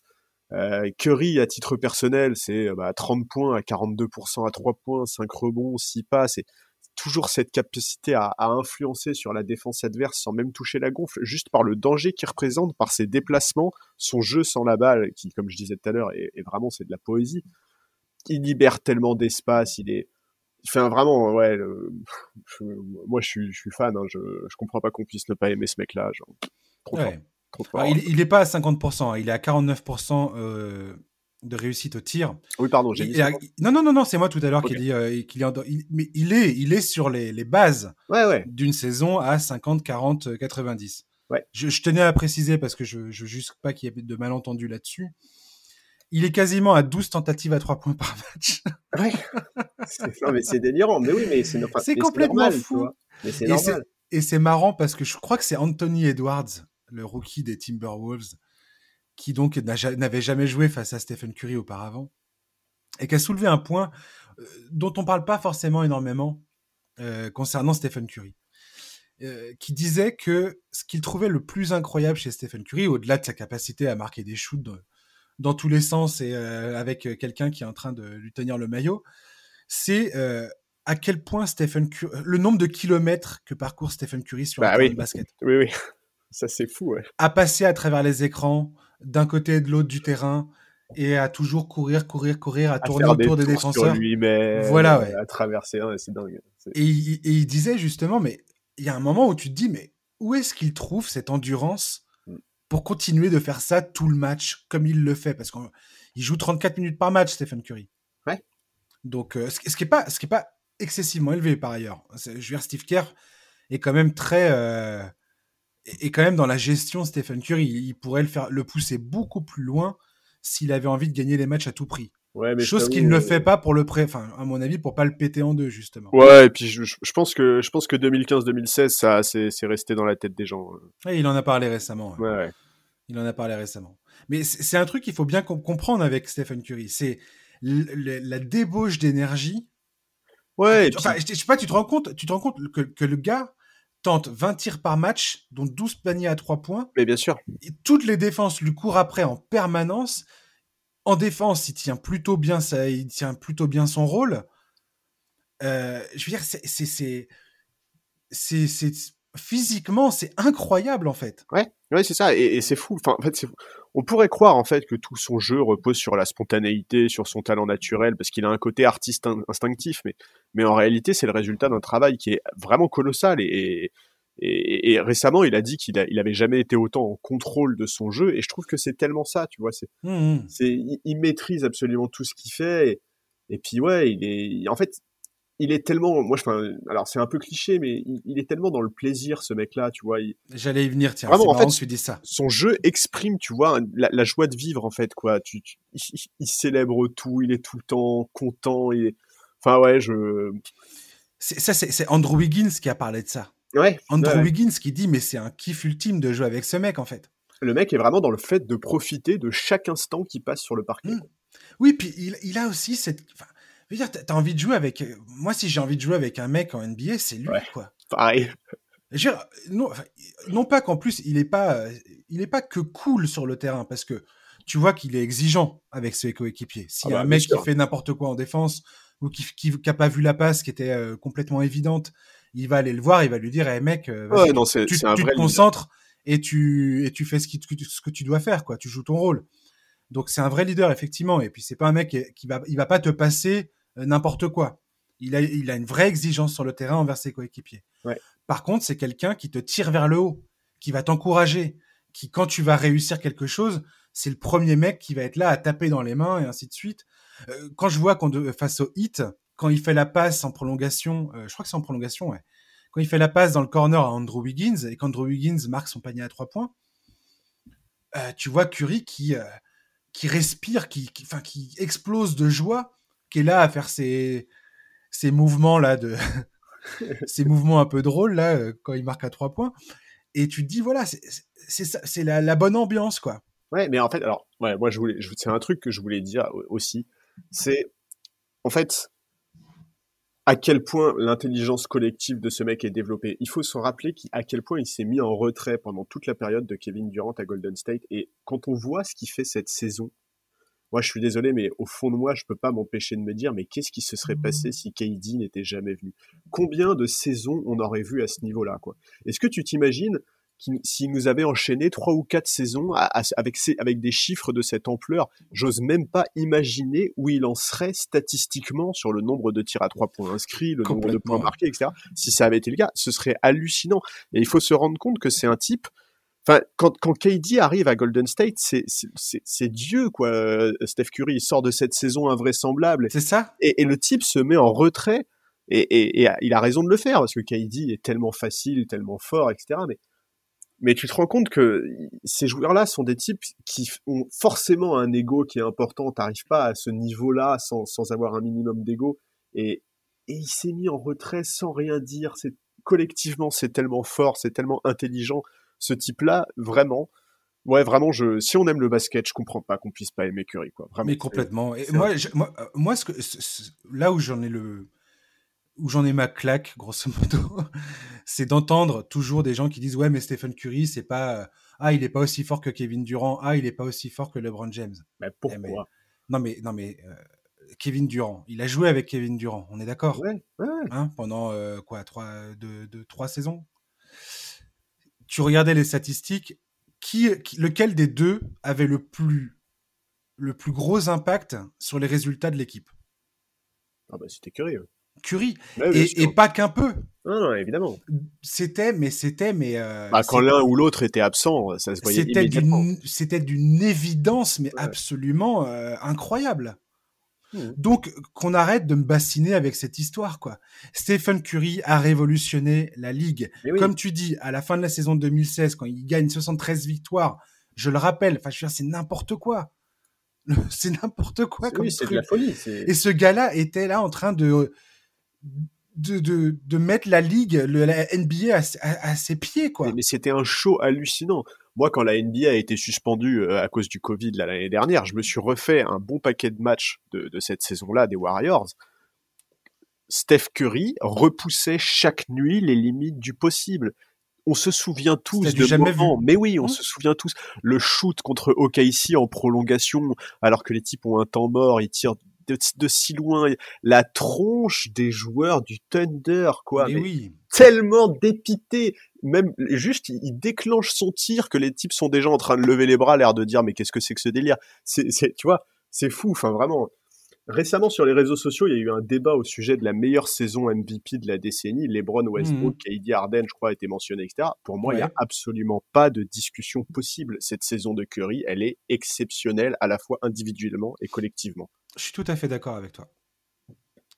Euh, Curry, à titre personnel, c'est bah, 30 points à 42% à 3 points, 5 rebonds, 6 passes. Et toujours cette capacité à, à, influencer sur la défense adverse sans même toucher la gonfle, juste par le danger qu'il représente, par ses déplacements, son jeu sans la balle, qui, comme je disais tout à l'heure, est, est, vraiment c'est de la poésie il libère tellement d'espace, il est, il fait un vraiment, ouais, moi je suis, je suis fan, hein, je, je comprends pas qu'on puisse ne pas aimer ce mec-là, genre, trop fort. Trop fort. il, il est pas à 50%, hein, il est à 49% euh, de réussite au tir. Oui, pardon, j'ai dit. Non, non, non, non, c'est moi tout à l'heure qui ai dit euh, qu'il est, mais il est, il est sur les, les bases ouais, ouais. d'une saison à 50, 40, 90. Ouais. Je, je, tenais à préciser parce que je, je juste pas qu'il y ait de malentendus là-dessus. Il est quasiment à 12 tentatives à 3 points par match. Ouais. non, mais c'est délirant. Mais oui, mais c'est C'est complètement fou. Mais c'est normal. Et c'est marrant parce que je crois que c'est Anthony Edwards, le rookie des Timberwolves, qui donc n'avait jamais joué face à Stephen Curry auparavant, et qui a soulevé un point euh, dont on parle pas forcément énormément euh, concernant Stephen Curry. Euh, qui disait que ce qu'il trouvait le plus incroyable chez Stephen Curry, au-delà de sa capacité à marquer des shoots dans tous les sens et euh, avec euh, quelqu'un qui est en train de lui tenir le maillot, c'est euh, à quel point Stephen Curry, le nombre de kilomètres que parcourt Stephen Curry sur bah un oui. de basket. Oui, oui, ça c'est fou. Ouais. À passer à travers les écrans, d'un côté et de l'autre du terrain, et à toujours courir, courir, courir, à, tourner autour des, défenseurs. voilà, ouais. à traverser, c'est dingue. Et il, disait justement, mais il y a un moment où tu te dis, mais où est-ce qu'il trouve cette endurance. Pour continuer de faire ça tout le match comme il le fait Parce qu'il joue 34 minutes par match, Stephen Curry. Ouais. Donc, euh, ce, qui n'est pas, ce qui est pas excessivement élevé par ailleurs. Je veux dire, Steve Kerr est quand même très. Euh, est quand même dans la gestion Stephen Curry. Il pourrait le, faire, le pousser beaucoup plus loin s'il avait envie de gagner les matchs à tout prix. Ouais, mais Chose qu'il ne fait pas pour le pré, enfin, à mon avis, pour pas le péter en deux, justement. Ouais, et puis je, je pense que je pense que 2015-2016, ça, c'est resté dans la tête des gens. il en a parlé récemment. Ouais. ouais. Il en a parlé récemment. Mais c'est un truc qu'il faut bien comprendre avec Stephen Curry. C'est la débauche d'énergie. Ouais. Enfin, je, sais pas, tu te rends compte, tu te rends compte que, que le gars, tente 20 tirs par match, dont 12 paniers à 3 points. Mais bien sûr. Et toutes les défenses lui courent après en permanence. En défense, il tient plutôt bien, ça, il tient plutôt bien son rôle. Euh, je veux dire, c'est, physiquement, c'est incroyable en fait. Ouais, ouais, c'est ça, et, c'est fou. Enfin, en fait, on pourrait croire en fait que tout son jeu repose sur la spontanéité, sur son talent naturel, parce qu'il a un côté artiste instinctif, mais, mais en réalité, c'est le résultat d'un travail qui est vraiment colossal. Et, et récemment, il a dit qu'il il avait jamais été autant en contrôle de son jeu, et je trouve que c'est tellement ça, tu vois. C'est, mmh, mmh. c'est, il, maîtrise absolument tout ce qu'il fait, et, et puis ouais, il est, en fait, il est tellement, moi, je, alors c'est un peu cliché, mais il, est tellement dans le plaisir, ce mec-là, tu vois. J'allais y venir, tiens. Vraiment, en fait, tu dis ça. Son jeu exprime, tu vois, la, joie de vivre, en fait, quoi. Tu, il, célèbre tout, il est tout le temps content, il enfin ouais, je. Ça, c'est Andrew Wiggins qui a parlé de ça. Ouais. Andrew Wiggins qui dit, mais c'est un kiff ultime de jouer avec ce mec, en fait. Le mec est vraiment dans le fait de profiter de chaque instant qui passe sur le parquet. Mmh. Oui, puis il, il, a aussi cette veux dire, t'as envie de jouer avec. Euh, moi, si j'ai envie de jouer avec un mec en NBA, c'est lui, quoi. Pareil. Je dire, non, non pas qu'en plus, il est pas, euh, il est pas que cool sur le terrain, parce que tu vois qu'il est exigeant avec ses coéquipiers. S'il y a ah bah, un mec qui fait n'importe quoi en défense ou qui, qui, pas vu la passe, qui était euh, complètement évidente, il va aller le voir, il va lui dire, hey, mec, non, tu, tu te concentres et tu et tu fais ce, qui, ce que tu dois faire, quoi. Tu joues ton rôle. Donc c'est un vrai leader effectivement. Et puis c'est pas un mec qui, qui va, il va pas te passer euh, n'importe quoi. Il a, il a une vraie exigence sur le terrain envers ses coéquipiers. Par contre, c'est quelqu'un qui te tire vers le haut, qui va t'encourager, qui, quand tu vas réussir quelque chose, c'est le premier mec qui va être là à taper dans les mains et ainsi de suite. Euh, quand je vois qu'on face au hit, quand il fait la passe en prolongation, euh, je crois que c'est en prolongation, ouais. Quand il fait la passe dans le corner à Andrew Wiggins et qu'Andrew Wiggins marque son panier à trois points, tu vois Curry qui qui respire, qui, qui, qui explose de joie qui est là à faire ces, ces mouvements là de ces mouvements un peu drôles là euh, quand il marque à trois points. Et tu te dis voilà c'est c'est la, la, bonne ambiance quoi. Ouais mais en fait alors ouais moi je voulais c'est un truc que je voulais dire aussi. C'est en fait à quel point l'intelligence collective de ce mec est développée. Il faut se rappeler à quel point il s'est mis en retrait pendant toute la période de Kevin Durant à Golden State. Et quand on voit ce qu'il fait cette saison, moi, je suis désolé, mais au fond de moi, je peux pas m'empêcher de me dire, mais qu'est-ce qui se serait passé si KD n'était jamais venu? Combien de saisons on aurait vu à ce niveau-là, quoi? Est-ce que tu t'imagines s'il nous avait enchaîné trois ou quatre saisons avec, avec des chiffres de cette ampleur, j'ose même pas imaginer où il en serait statistiquement sur le nombre de tirs à trois points inscrits, le nombre de points marqués, etc. Si ça avait été le cas, ce serait hallucinant. Et il faut se rendre compte que c'est un type Enfin, quand, quand KD arrive à Golden State, c'est Dieu, quoi. Steph Curry, il sort de cette saison invraisemblable. C'est ça. Et, et, le type se met en retrait. Et, et, et, il a raison de le faire, parce que KD est tellement facile, tellement fort, etc. Mais, mais tu te rends compte que ces joueurs-là sont des types qui ont forcément un ego qui est important. T'arrives pas à ce niveau-là sans, sans avoir un minimum d'ego. Et, et il s'est mis en retrait sans rien dire. C'est collectivement, c'est tellement fort, c'est tellement intelligent ce type-là, vraiment, ouais, vraiment, je, si on aime le basket, je comprends pas qu'on puisse pas aimer Curry, quoi. Mais complètement. Et moi, moi, euh, moi, ce que, là où j'en ai le, où j'en ai ma claque, grosso modo, c'est d'entendre toujours des gens qui disent ouais, mais Stephen Curry, c'est pas, euh, ah, il est pas aussi fort que Kevin Durant, ah, il est pas aussi fort que LeBron James. Mais eh, pourquoi? Non, mais, non, mais. Euh, Kevin Durant, il a joué avec Kevin Durant, on est d'accord? Ouais, ouais. Hein, Pendant quoi, trois, de, de, trois saisons? Tu regardais les statistiques, qui, lequel des deux avait le plus le plus gros impact sur les résultats de l'équipe? Ah bah c'était Curry. Curry. et, pas qu'un peu. Non, évidemment. C'était, mais c'était, mais. Euh, bah, quand l'un ou l'autre était absent, ça se voyait immédiatement. C'était d'une évidence, mais absolument euh, incroyable. Mmh. Donc, qu'on arrête de me bassiner avec cette histoire, quoi. Stephen Curry a révolutionné la ligue. Comme tu dis, à la fin de la saison 2016, quand il gagne 73 victoires, je le rappelle, enfin, je veux dire, c'est n'importe quoi. c'est n'importe quoi comme oui, c'est de la folie. Et ce gars-là était là en train de de, de, de, mettre la ligue, le, la NBA à, ses pieds, quoi. Mais, c'était un show hallucinant. Moi, quand la NBA a été suspendue euh, à cause du Covid l'année dernière, je me suis refait un bon paquet de matchs de, de cette saison-là des Warriors. Steph Curry repoussait chaque nuit les limites du possible. On se souvient tous de jamais moments, mais oui, on se souvient tous. Le shoot contre OKC en prolongation, alors que les types ont un temps mort, ils tirent de, si loin, la tronche des joueurs du Thunder, quoi. Mais, oui. Tellement dépité. Même, juste, il, déclenche son tir que les types sont déjà en train de lever les bras, l'air de dire, mais qu'est-ce que c'est que ce délire? C'est, tu vois, c'est fou. Enfin, vraiment. Récemment, sur les réseaux sociaux, il y a eu un débat au sujet de la meilleure saison MVP de la décennie. LeBron, Westbrook, mmh. KD, Harden, je crois, a été mentionné, etc. Pour moi, il n'y a absolument pas de discussion possible. Cette saison de Curry, elle est exceptionnelle, à la fois individuellement et collectivement. Je suis tout à fait d'accord avec toi.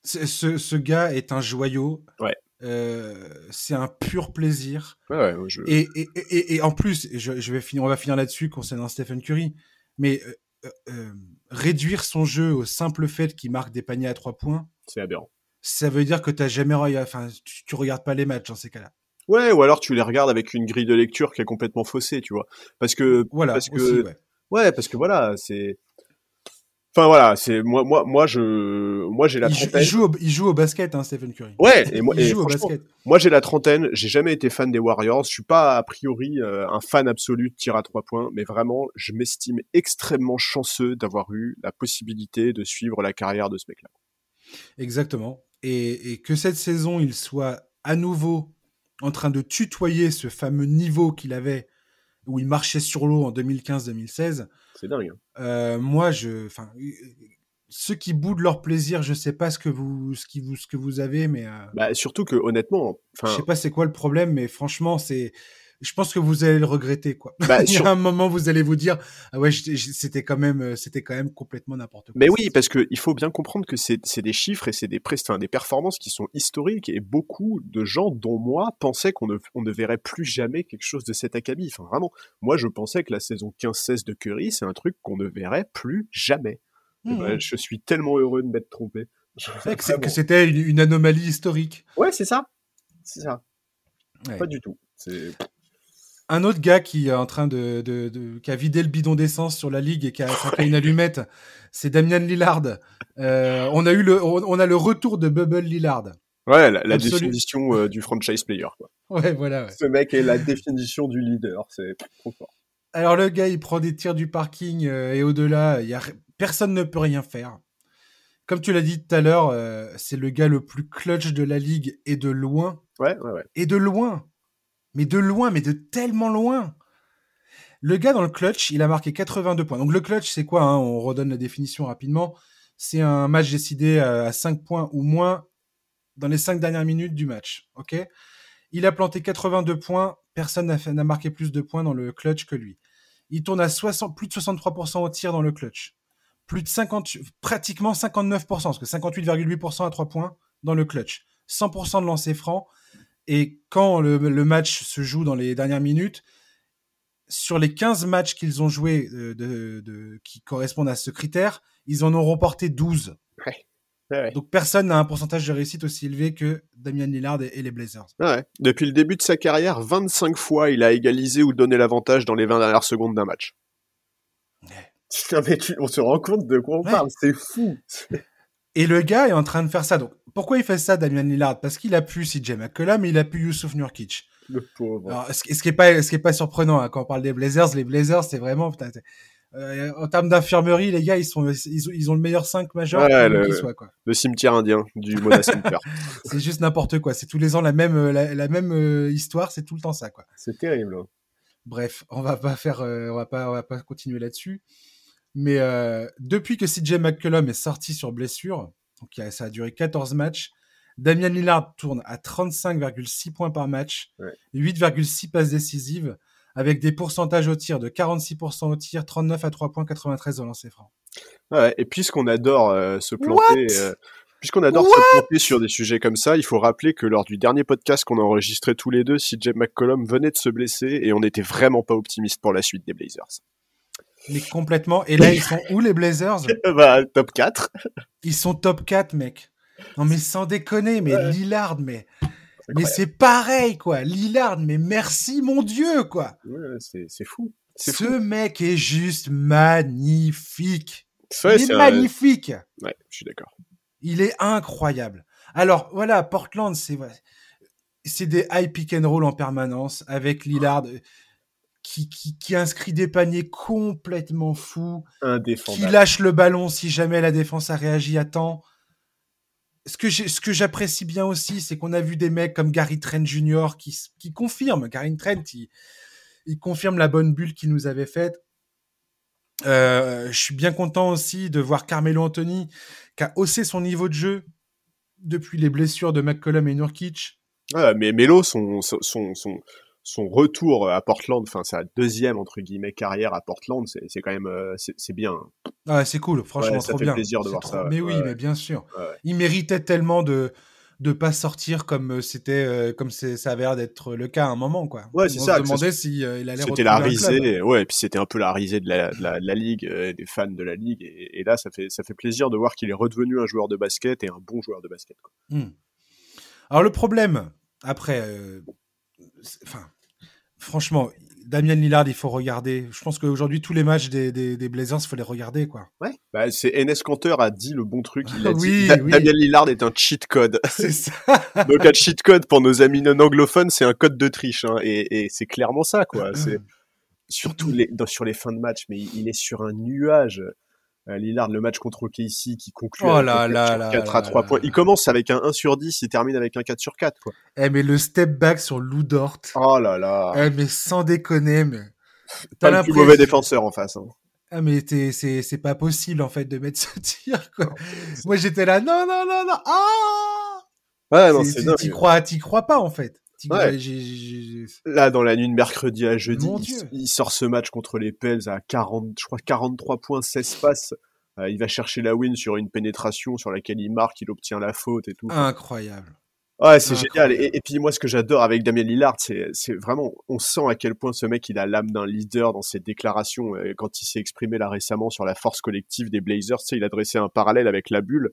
Ce, ce, gars est un joyau. Ouais. Euh, c'est un pur plaisir. Ouais, je... et, et, et, et, en plus, je, je, vais finir, on va finir là-dessus concernant Stephen Curry, mais euh, euh, réduire son jeu au simple fait qu'il marque des paniers à trois points. C'est aberrant. Ça veut dire que t'as jamais, enfin, tu, tu regardes pas les matchs dans ces cas-là. Ouais, ou alors tu les regardes avec une grille de lecture qui est complètement faussée, tu vois. Parce que, voilà, parce que, ouais. ouais. parce que voilà, c'est, Enfin voilà, c'est moi moi moi je moi j'ai la trentaine. il joue au, il joue au basket hein, Stephen Curry. Ouais, et moi il joue au basket. Moi j'ai la trentaine, j'ai jamais été fan des Warriors, je suis pas a priori euh, un fan absolu de tir à trois points, mais vraiment je m'estime extrêmement chanceux d'avoir eu la possibilité de suivre la carrière de ce mec-là. Exactement. Et, et que cette saison il soit à nouveau en train de tutoyer ce fameux niveau qu'il avait où il marchait sur l'eau en 2015-2016. C'est dingue. Hein. Euh, moi, je, enfin, ceux qui boudent leur plaisir, je sais pas ce que vous, ce qui vous, ce que vous avez, mais. Euh, bah, surtout que honnêtement, enfin. Je sais pas c'est quoi le problème, mais franchement, c'est, je pense que vous allez le regretter quoi. Bah, Il y a un moment vous allez vous dire ah ouais c'était quand même euh, c'était quand même complètement n'importe quoi. Mais oui parce que il faut bien comprendre que c'est des chiffres et c'est des enfin, des performances qui sont historiques et beaucoup de gens dont moi pensaient qu'on ne on ne verrait plus jamais quelque chose de cet acabit. Enfin vraiment moi je pensais que la saison 15-16 de Curry c'est un truc qu'on ne verrait plus jamais. Mmh. Ben, je suis tellement heureux de m'être trompé. que c'était une, anomalie historique. Ouais c'est ça c'est ça. Pas du tout. Un autre gars qui est en train de, de, de, qui a vidé le bidon d'essence sur la ligue et qui a attrapé une allumette, c'est Damian Lillard. Euh, on a eu le, on, a le retour de Bubble Lillard. Ouais, la, définition euh, du franchise player. Quoi. Ouais, voilà. Ouais. Ce mec est la définition du leader, c'est trop fort. Alors le gars, il prend des tirs du parking euh, et au-delà, il y a personne ne peut rien faire. Comme tu l'as dit tout à l'heure, c'est le gars le plus clutch de la ligue et de loin. Ouais, ouais, ouais. Et de loin. Mais de loin, mais de tellement loin. Le gars dans le clutch, il a marqué 82 points. Donc le clutch, c'est quoi hein On redonne la définition rapidement. C'est un match décidé à 5 points ou moins dans les 5 dernières minutes du match. Il a planté 82 points. Personne n'a marqué plus de points dans le clutch que lui. Il tourne à 60, plus de 63% au tir dans le clutch. Plus de 50, pratiquement 59%, parce que 58,8% à 3 points dans le clutch. 100% de lancers francs et quand le, match se joue dans les dernières minutes, sur les 15 matchs qu'ils ont joués euh, de, qui correspondent à ce critère, ils en ont remporté 12. Donc personne n'a un pourcentage de réussite aussi élevé que Damian Lillard et, les Blazers. Depuis le début de sa carrière, 25 fois il a égalisé ou donné l'avantage dans les 20 dernières secondes d'un match. on se rend compte de quoi on parle, c'est fou. Et le gars est en train de faire ça. Donc, pourquoi il fait ça, Damien Lillard? Parce qu'il a pu CJ McCollum, mais il a pu Yusuf Nurkic. Le pauvre. Alors, ce, qui est pas, ce qui est pas surprenant hein, quand on parle des Blazers, les Blazers, c'est vraiment putain, euh, en termes d'infirmerie, les gars, ils sont, ils, ont le meilleur 5 majeur ouais, le, soit, quoi. Le cimetière indien du Mona c'est juste n'importe quoi. C'est tous les ans la même, euh, la, même euh, histoire. C'est tout le temps ça, quoi. C'est terrible. Hein. Bref, on va pas faire, on va pas, on va pas continuer là-dessus. Mais euh, depuis que CJ McCollum est sorti sur blessure, donc ça a duré 14 matchs, Damian Lillard tourne à 35,6 points par match, 8,6 passes décisives, avec des pourcentages au tir de 46% au tir, 39 à 3 points, 93 au lancer franc. Ouais, et puisqu'on adore euh, se planter, euh, puisqu'on adore se planter sur des sujets comme ça, il faut rappeler que lors du dernier podcast qu'on a enregistré tous les deux, CJ McCollum venait de se blesser et on n'était vraiment pas optimiste pour la suite des Blazers. Mais complètement. Et là, ils sont où les Blazers? Bah, top 4. Ils sont top 4, mec. Non, mais sans déconner, mais Lillard, mais. Mais c'est pareil, quoi. Lillard, mais merci, mon Dieu, quoi. Ouais, c'est fou. Ce mec est juste magnifique. il est magnifique. Ouais, je suis d'accord. Il est incroyable. Alors, voilà, Portland, c'est c'est des high pick and roll en permanence avec Lillard qui, qui, qui inscrit des paniers complètement fous, qui lâche le ballon si jamais la défense a réagi à temps ce que ce que j'apprécie bien aussi, c'est qu'on a vu des mecs comme Gary Trent Jr. qui, qui confirment. Gary Trent, il, il confirme la bonne bulle qu'il nous avait faite. Euh, je suis bien content aussi de voir Carmelo Anthony qui a haussé son niveau de jeu depuis les blessures de McCollum et Nurkic. Ouais, mais Melo, son, son, son, son retour à Portland, enfin sa deuxième entre guillemets carrière à Portland, c'est quand même euh, c'est bien. Ah, c'est cool, franchement, ça trop fait bien. plaisir de voir ça. Mais oui, mais bien sûr. Il méritait tellement de de pas sortir comme euh, c'était euh, comme ça avait l'air d'être le cas à un moment quoi. Ouais, c'est ça. On se demandait si il allait C'était la risée, ouais, et puis c'était un peu la risée de la, de la, ligue, des fans de la ligue, et, là ça fait ça fait plaisir de voir qu'il est redevenu un joueur de basket et un bon joueur de basket. Quoi. Hmm. Alors le problème après, enfin franchement, Damien Lillard, il faut regarder. Je pense qu'aujourd'hui, tous les matchs des, des, Blazers, il faut les regarder, quoi. Ouais. Bah, c'est NS Cantor a dit le bon truc. Il a oui, dit, Damien Lillard est un cheat code. C'est ça. Donc, un cheat code pour nos amis non anglophones, c'est un code de triche, hein. et, et c'est clairement ça, quoi. C'est surtout les, sur les fins de match, mais il est sur un nuage. Euh, Lillard, le match contre OKC qui conclut oh là là 4 à 3 points. Il commence avec un 1 sur 10, il termine avec un 4 sur 4. Quoi. Eh, mais le step back sur Lou Dort. Oh là là. Eh, mais sans déconner, mais. Pas le plus mauvais défenseur en face. Hein. Ah, mais c'est, c'est pas possible, en fait, de mettre ce tir, quoi. Moi, j'étais là, non, non, non, non, ah! Ouais, non, c'est dingue. T'y crois, t'y crois pas, en fait. Là, dans la nuit de mercredi à jeudi, il, sort ce match contre les Pels à 40, je crois 43 points, 16 passes. Euh, il va chercher la win sur une pénétration sur laquelle il marque, il obtient la faute et tout. Incroyable. Ouais, c'est génial. Et, puis moi, ce que j'adore avec Damien Lillard, c'est vraiment, on sent à quel point ce mec, il a l'âme d'un leader dans ses déclarations. quand il s'est exprimé là récemment sur la force collective des Blazers, tu sais, il a dressé un parallèle avec la bulle.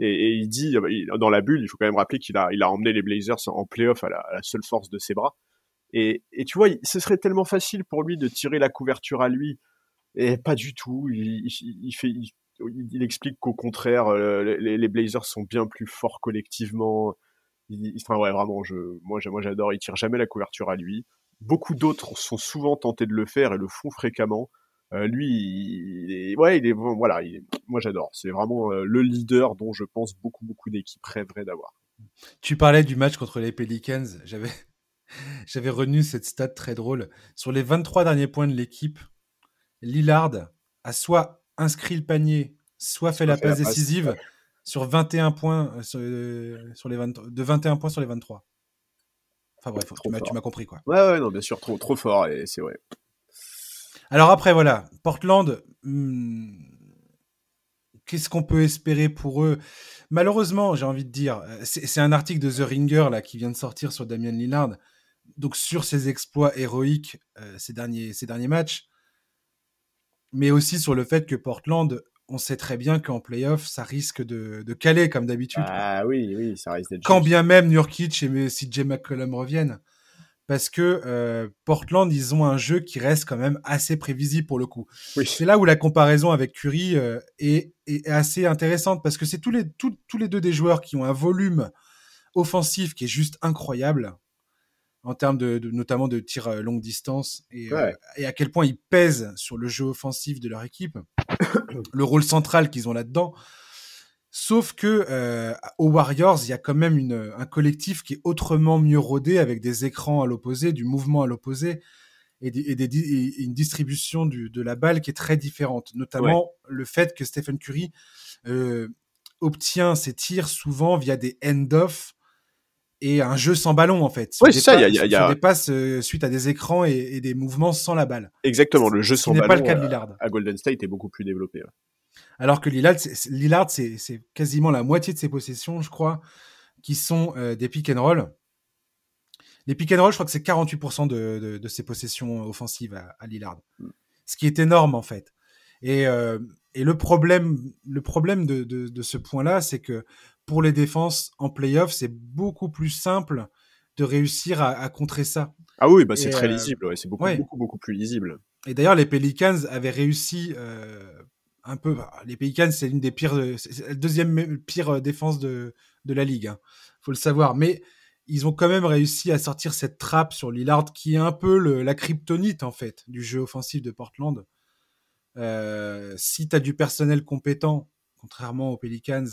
Et, il dit, dans la bulle, il faut quand même rappeler qu'il a, il a emmené les Blazers en playoff à la, seule force de ses bras. Et, tu vois, ce serait tellement facile pour lui de tirer la couverture à lui. Et pas du tout. Il, il, il, explique qu'au contraire, euh, les, Blazers sont bien plus forts collectivement. enfin ouais, vraiment, je, moi, moi, j'adore. Il tire jamais la couverture à lui. Beaucoup d'autres sont souvent tentés de le faire et le font fréquemment. Euh, lui, il est, ouais, il est, voilà, moi j'adore. C'est vraiment euh, le leader dont je pense beaucoup, beaucoup d'équipes rêveraient d'avoir. Tu parlais du match contre les Pelicans. J'avais, j'avais retenu cette stat très drôle. Sur les 23 derniers points de l'équipe, Lillard a soit inscrit le panier, soit fait la passe décisive sur 21 points, euh, sur, les de 21 points sur les 23. Enfin bref, tu m'as compris quoi. Ouais, ouais, non, bien sûr, trop, trop fort, et c'est vrai. Alors après, voilà, Portland, hmm, qu'est-ce qu'on peut espérer pour eux? Malheureusement, j'ai envie de dire, euh, c'est un article de The Ringer là qui vient de sortir sur Damien Lillard, donc sur ses exploits héroïques euh, ces, derniers, ces derniers matchs, mais aussi sur le fait que Portland, on sait très bien qu'en playoff, ça risque de, de caler comme d'habitude. Ah oui, oui, ça risque d'être. Quand bien même Nurkic et CJ McCollum reviennent parce que euh, Portland, ils ont un jeu qui reste quand même assez prévisible pour le coup. C'est là où la comparaison avec Curry euh, est, est, assez intéressante parce que c'est tous les, tous, tous les deux des joueurs qui ont un volume offensif qui est juste incroyable en termes de, de notamment de tir euh, longue distance et, euh, et, à quel point ils pèsent sur le jeu offensif de leur équipe, le rôle central qu'ils ont là-dedans. Sauf que euh, aux Warriors, il y a quand même une, un collectif qui est autrement mieux rodé avec des écrans à l'opposé, du mouvement à l'opposé. et, une distribution de la balle qui est très différente. Notamment le fait que Stephen Curry euh, obtient ses tirs souvent via des end-off et un jeu sans ballon en fait. Oui, c'est ça. Il y a, y a... des passes euh, suite à des écrans et, des mouvements sans la balle. Exactement, le jeu sans ballon. pas le cas de Lillard. À, Golden State est beaucoup plus développé. Alors que Lillard, c'est quasiment la moitié de ses possessions, je crois, qui sont euh, des pick and roll. Les pick and roll, je crois que c'est 48% de, de, ses possessions offensives à, Lillard. Mm. Ce qui est énorme en fait. Et, euh, et le problème, le problème de, de, ce point-là, c'est que pour les défenses en playoff, c'est beaucoup plus simple de réussir à, contrer ça. Ah oui, bah c'est très euh, lisible, c'est beaucoup, beaucoup, beaucoup plus lisible. Et d'ailleurs, les Pelicans avaient réussi euh, un peu. Bah, les Pelicans, c'est l'une des pires, la deuxième pire défense de, de la ligue. Hein, faut le savoir. Mais ils ont quand même réussi à sortir cette trappe sur Lillard, qui est un peu le, la kryptonite en fait du jeu offensif de Portland. Euh, si tu as du personnel compétent, contrairement aux Pelicans,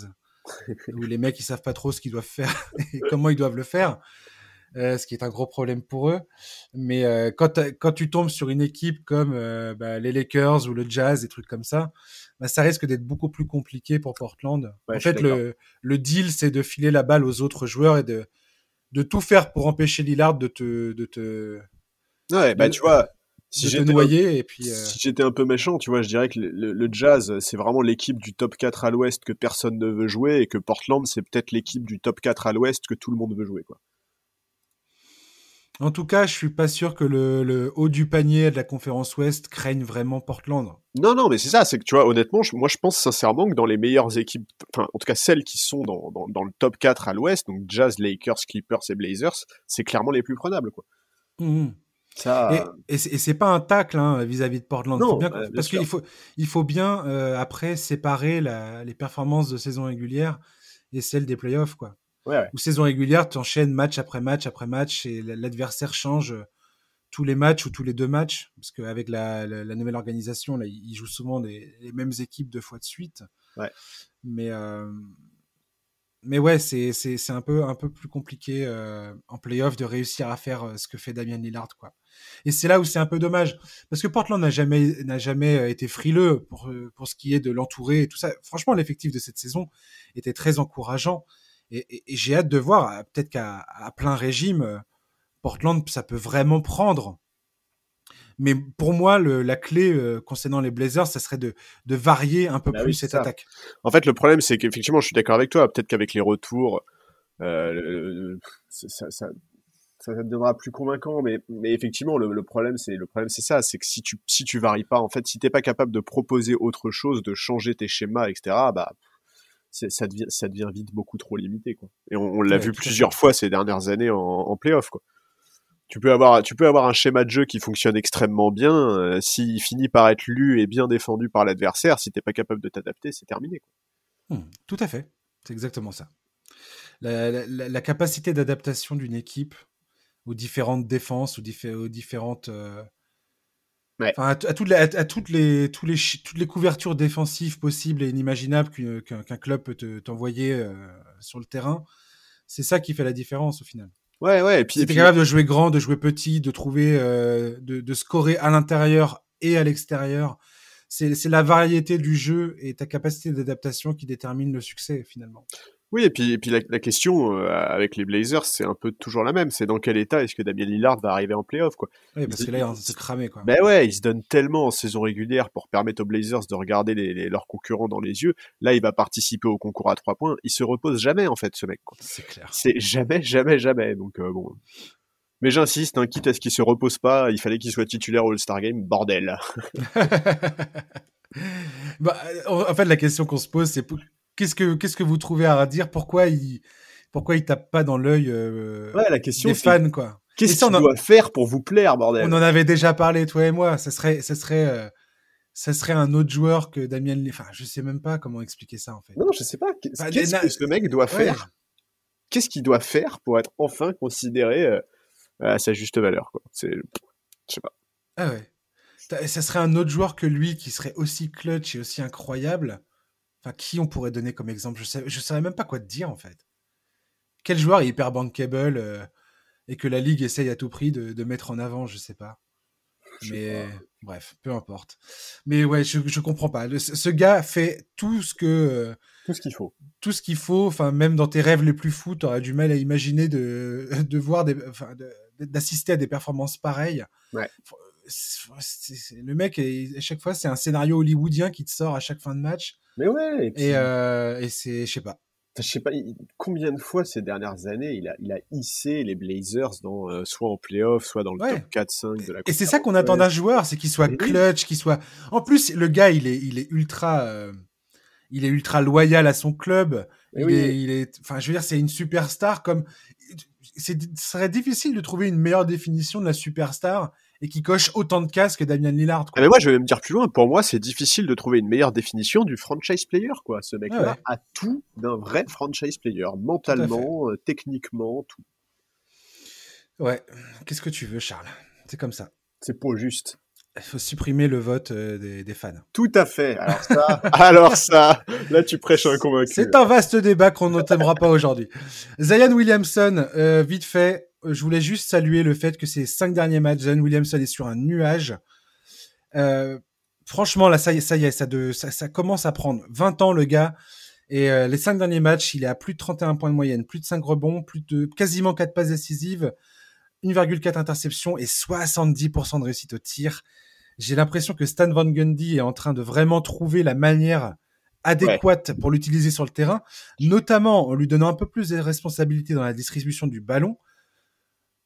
où les mecs ils savent pas trop ce qu'ils doivent faire et comment ils doivent le faire, euh, ce qui est un gros problème pour eux. Mais euh, quand, quand tu tombes sur une équipe comme euh, bah, les Lakers ou le Jazz, des trucs comme ça, bah, ça risque d'être beaucoup plus compliqué pour Portland. en fait, le, le deal, c'est de filer la balle aux autres joueurs et de, de tout faire pour empêcher Lillard de te... De te ouais, bah tu vois, si j'étais noyer et puis si j'étais un peu méchant tu vois je dirais que le, le Jazz c'est vraiment l'équipe du top 4 à l'ouest que personne ne veut jouer et que Portland c'est peut-être l'équipe du top 4 à l'ouest que tout le monde veut jouer quoi en tout cas, je suis pas sûr que le, haut du panier de la conférence Ouest craigne vraiment Portland. Non, non, mais c'est ça, c'est que tu vois, honnêtement, moi je pense sincèrement que dans les meilleures équipes, enfin, en tout cas celles qui sont dans, dans, le top 4 à l'Ouest, donc Jazz, Lakers, Clippers et Blazers, c'est clairement les plus prenables, quoi. Mmh. Ça... Et, et c'est pas un tacle hein, vis-à-vis de Portland. Non, bien, parce qu'il faut, il faut bien euh, après séparer les performances de saison régulière et celles des playoffs, quoi. Ou saison régulière, tu enchaînes match après match après match et l'adversaire change euh, tous les matchs ou tous les deux matchs, parce qu'avec la, la, nouvelle organisation, là, ils jouent souvent les mêmes équipes deux fois de suite. Ouais. Mais, euh, mais ouais, c'est un peu, un peu plus compliqué euh, en playoff de réussir à faire ce que fait Damien Lillard. Quoi. Et c'est là où c'est un peu dommage, parce que Portland n'a jamais, n'a jamais été frileux pour, pour ce qui est de l'entourer et tout ça. Franchement, l'effectif de cette saison était très encourageant. Et, j'ai hâte de voir, euh, peut-être qu'à plein régime, euh, Portland, ça peut vraiment prendre. Mais pour moi, la clé euh, concernant les Blazers, ça serait de, varier un peu bah plus cette attaque. En fait, le problème, c'est qu'effectivement, je suis d'accord avec toi. Peut-être qu'avec les retours, ça, ça, deviendra plus convaincant. Mais, mais effectivement, le, problème, c'est le problème, c'est ça, c'est que si tu si tu varies pas, en fait, si t'es pas capable de proposer autre chose, de changer tes schémas, etc., bah ça devient, ça devient vite beaucoup trop limité. Quoi. Et on, l'a vu plusieurs fois ces dernières années en, en playoff. Quoi. Tu peux avoir, tu peux avoir un schéma de jeu qui fonctionne extrêmement bien. Euh, S'il finit par être lu et bien défendu par l'adversaire, si t'es pas capable de t'adapter, c'est terminé. Quoi. Hmm, tout à fait. C'est exactement ça. La, la, la capacité d'adaptation d'une équipe aux différentes défenses, aux, aux différentes euh, à, toutes les, à, toutes les, tous les, toutes les couvertures défensives possibles et inimaginables qu'un club peut t'envoyer euh, sur le terrain, c'est ça qui fait la différence au final. Ouais, ouais. Et puis, si t'es capable de jouer grand, de jouer petit, de trouver, euh, de, de scorer à l'intérieur et à l'extérieur, c'est la variété du jeu et ta capacité d'adaptation qui détermine le succès finalement. Oui, et puis, et puis la, question euh, avec les Blazers, c'est un peu toujours la même. C'est dans quel état est-ce que Damien Lillard va arriver en playoff, quoi? Oui, parce que là, il se cramé, quoi. Ben ouais, il se donne tellement en saison régulière pour permettre aux Blazers de regarder les, leurs concurrents dans les yeux. Là, il va participer au concours à trois points. Il se repose jamais, en fait, ce mec. C'est clair. C'est jamais, jamais, jamais. Donc, euh, bon. Mais j'insiste, hein, quitte à ce qu'il se repose pas, il fallait qu'il soit titulaire au All-Star Game, bordel. bah, en fait, la question qu'on se pose, c'est qu'est-ce que qu'est-ce que vous trouvez à dire Pourquoi il pourquoi il tape pas dans l'œil euh, ouais, la question, des fans quoi? Qu'est-ce qu'il doit faire pour vous plaire, bordel? On en avait déjà parlé toi et moi. Ça serait ça serait euh, ça serait un autre joueur que Damien. Enfin, je sais même pas comment expliquer ça en fait. Non, je sais pas. Qu'est-ce que ce mec doit faire? Qu'est-ce qu'il doit faire pour être enfin considéré euh, à sa juste valeur quoi? C'est, je sais pas. Ah ouais. Ça serait un autre joueur que lui qui serait aussi clutch et aussi incroyable Enfin, qui on pourrait donner comme exemple? Je ne je saurais même pas quoi te dire en fait. Quel joueur est hyper bankable euh, et que la ligue essaye à tout prix de, mettre en avant Je sais pas. mais bref, peu importe. Mais ouais, je, je comprends pas. ce gars fait tout ce que euh, tout ce qu'il faut. Tout ce qu'il faut. Enfin, même dans tes rêves les plus fous, t'aurais du mal à imaginer de, de voir des, enfin, d'assister à des performances pareilles. Ouais. le mec, à chaque fois, c'est un scénario hollywoodien qui te sort à chaque fin de match. Mais ouais. Et, euh, et c'est, je sais pas. Je sais pas combien de fois ces dernières années il a, il a hissé les Blazers dans, euh, soit en playoff, soit dans le top 4-5 de la Et c'est ça qu'on attend d'un joueur, c'est qu'il soit clutch, qu'il soit. En plus, le gars, il est, il est ultra. Euh, il est ultra loyal à son club. Il, est, il est, enfin, je veux dire, c'est une superstar comme. Ce serait difficile de trouver une meilleure définition de la superstar et qui coche autant de cases que Damian Lillard. Quoi. Ah, mais moi, je vais me dire plus loin. Pour moi, c'est difficile de trouver une meilleure définition du franchise player. Quoi. Ce mec-là a tout d'un vrai franchise player, mentalement, euh, techniquement, tout. Ouais. Qu'est-ce que tu veux, Charles? C'est comme ça. C'est pas juste. Il faut supprimer le vote euh, des, fans. Tout à fait. Alors ça, alors ça, là tu prêches un convaincu. C'est un vaste débat qu'on ne t'aimera pas aujourd'hui. Zion Williamson, euh, vite fait, je voulais juste saluer le fait que ces cinq derniers matchs, Zion Williamson est sur un nuage. franchement, là, ça y est, ça y est, ça, de, ça, commence à prendre 20 ans le gars. Et les cinq derniers matchs, il est à plus de 31 points de moyenne, plus de 5 rebonds, plus de quasiment 4 passes décisives, 1,4 interceptions et 70% de réussite au tir. J'ai l'impression que Stan Van Gundy est en train de vraiment trouver la manière adéquate pour l'utiliser sur le terrain, notamment en lui donnant un peu plus de responsabilités dans la distribution du ballon.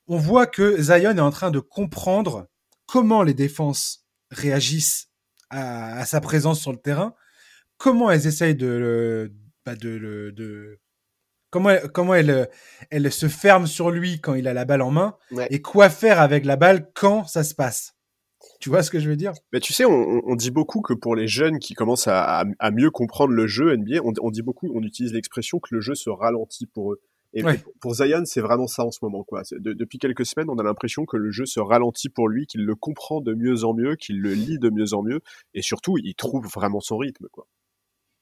On voit que Zion est en train de comprendre comment les défenses réagissent à, sa présence sur le terrain, comment elles essayent de, bah, de, de comment elle, comment elle, elle se ferme sur lui quand il a la balle en main et quoi faire avec la balle quand ça se passe. Tu vois ce que je veux dire? Mais tu sais, on, dit beaucoup que pour les jeunes qui commencent à, mieux comprendre le jeu NBA, on, dit beaucoup, on utilise l'expression que le jeu se ralentit pour eux. Et pour, Zion, c'est vraiment ça en ce moment. Quoi. depuis quelques semaines, on a l'impression que le jeu se ralentit pour lui, qu'il le comprend de mieux en mieux, qu'il le lit de mieux en mieux, et surtout, il trouve vraiment son rythme. Quoi.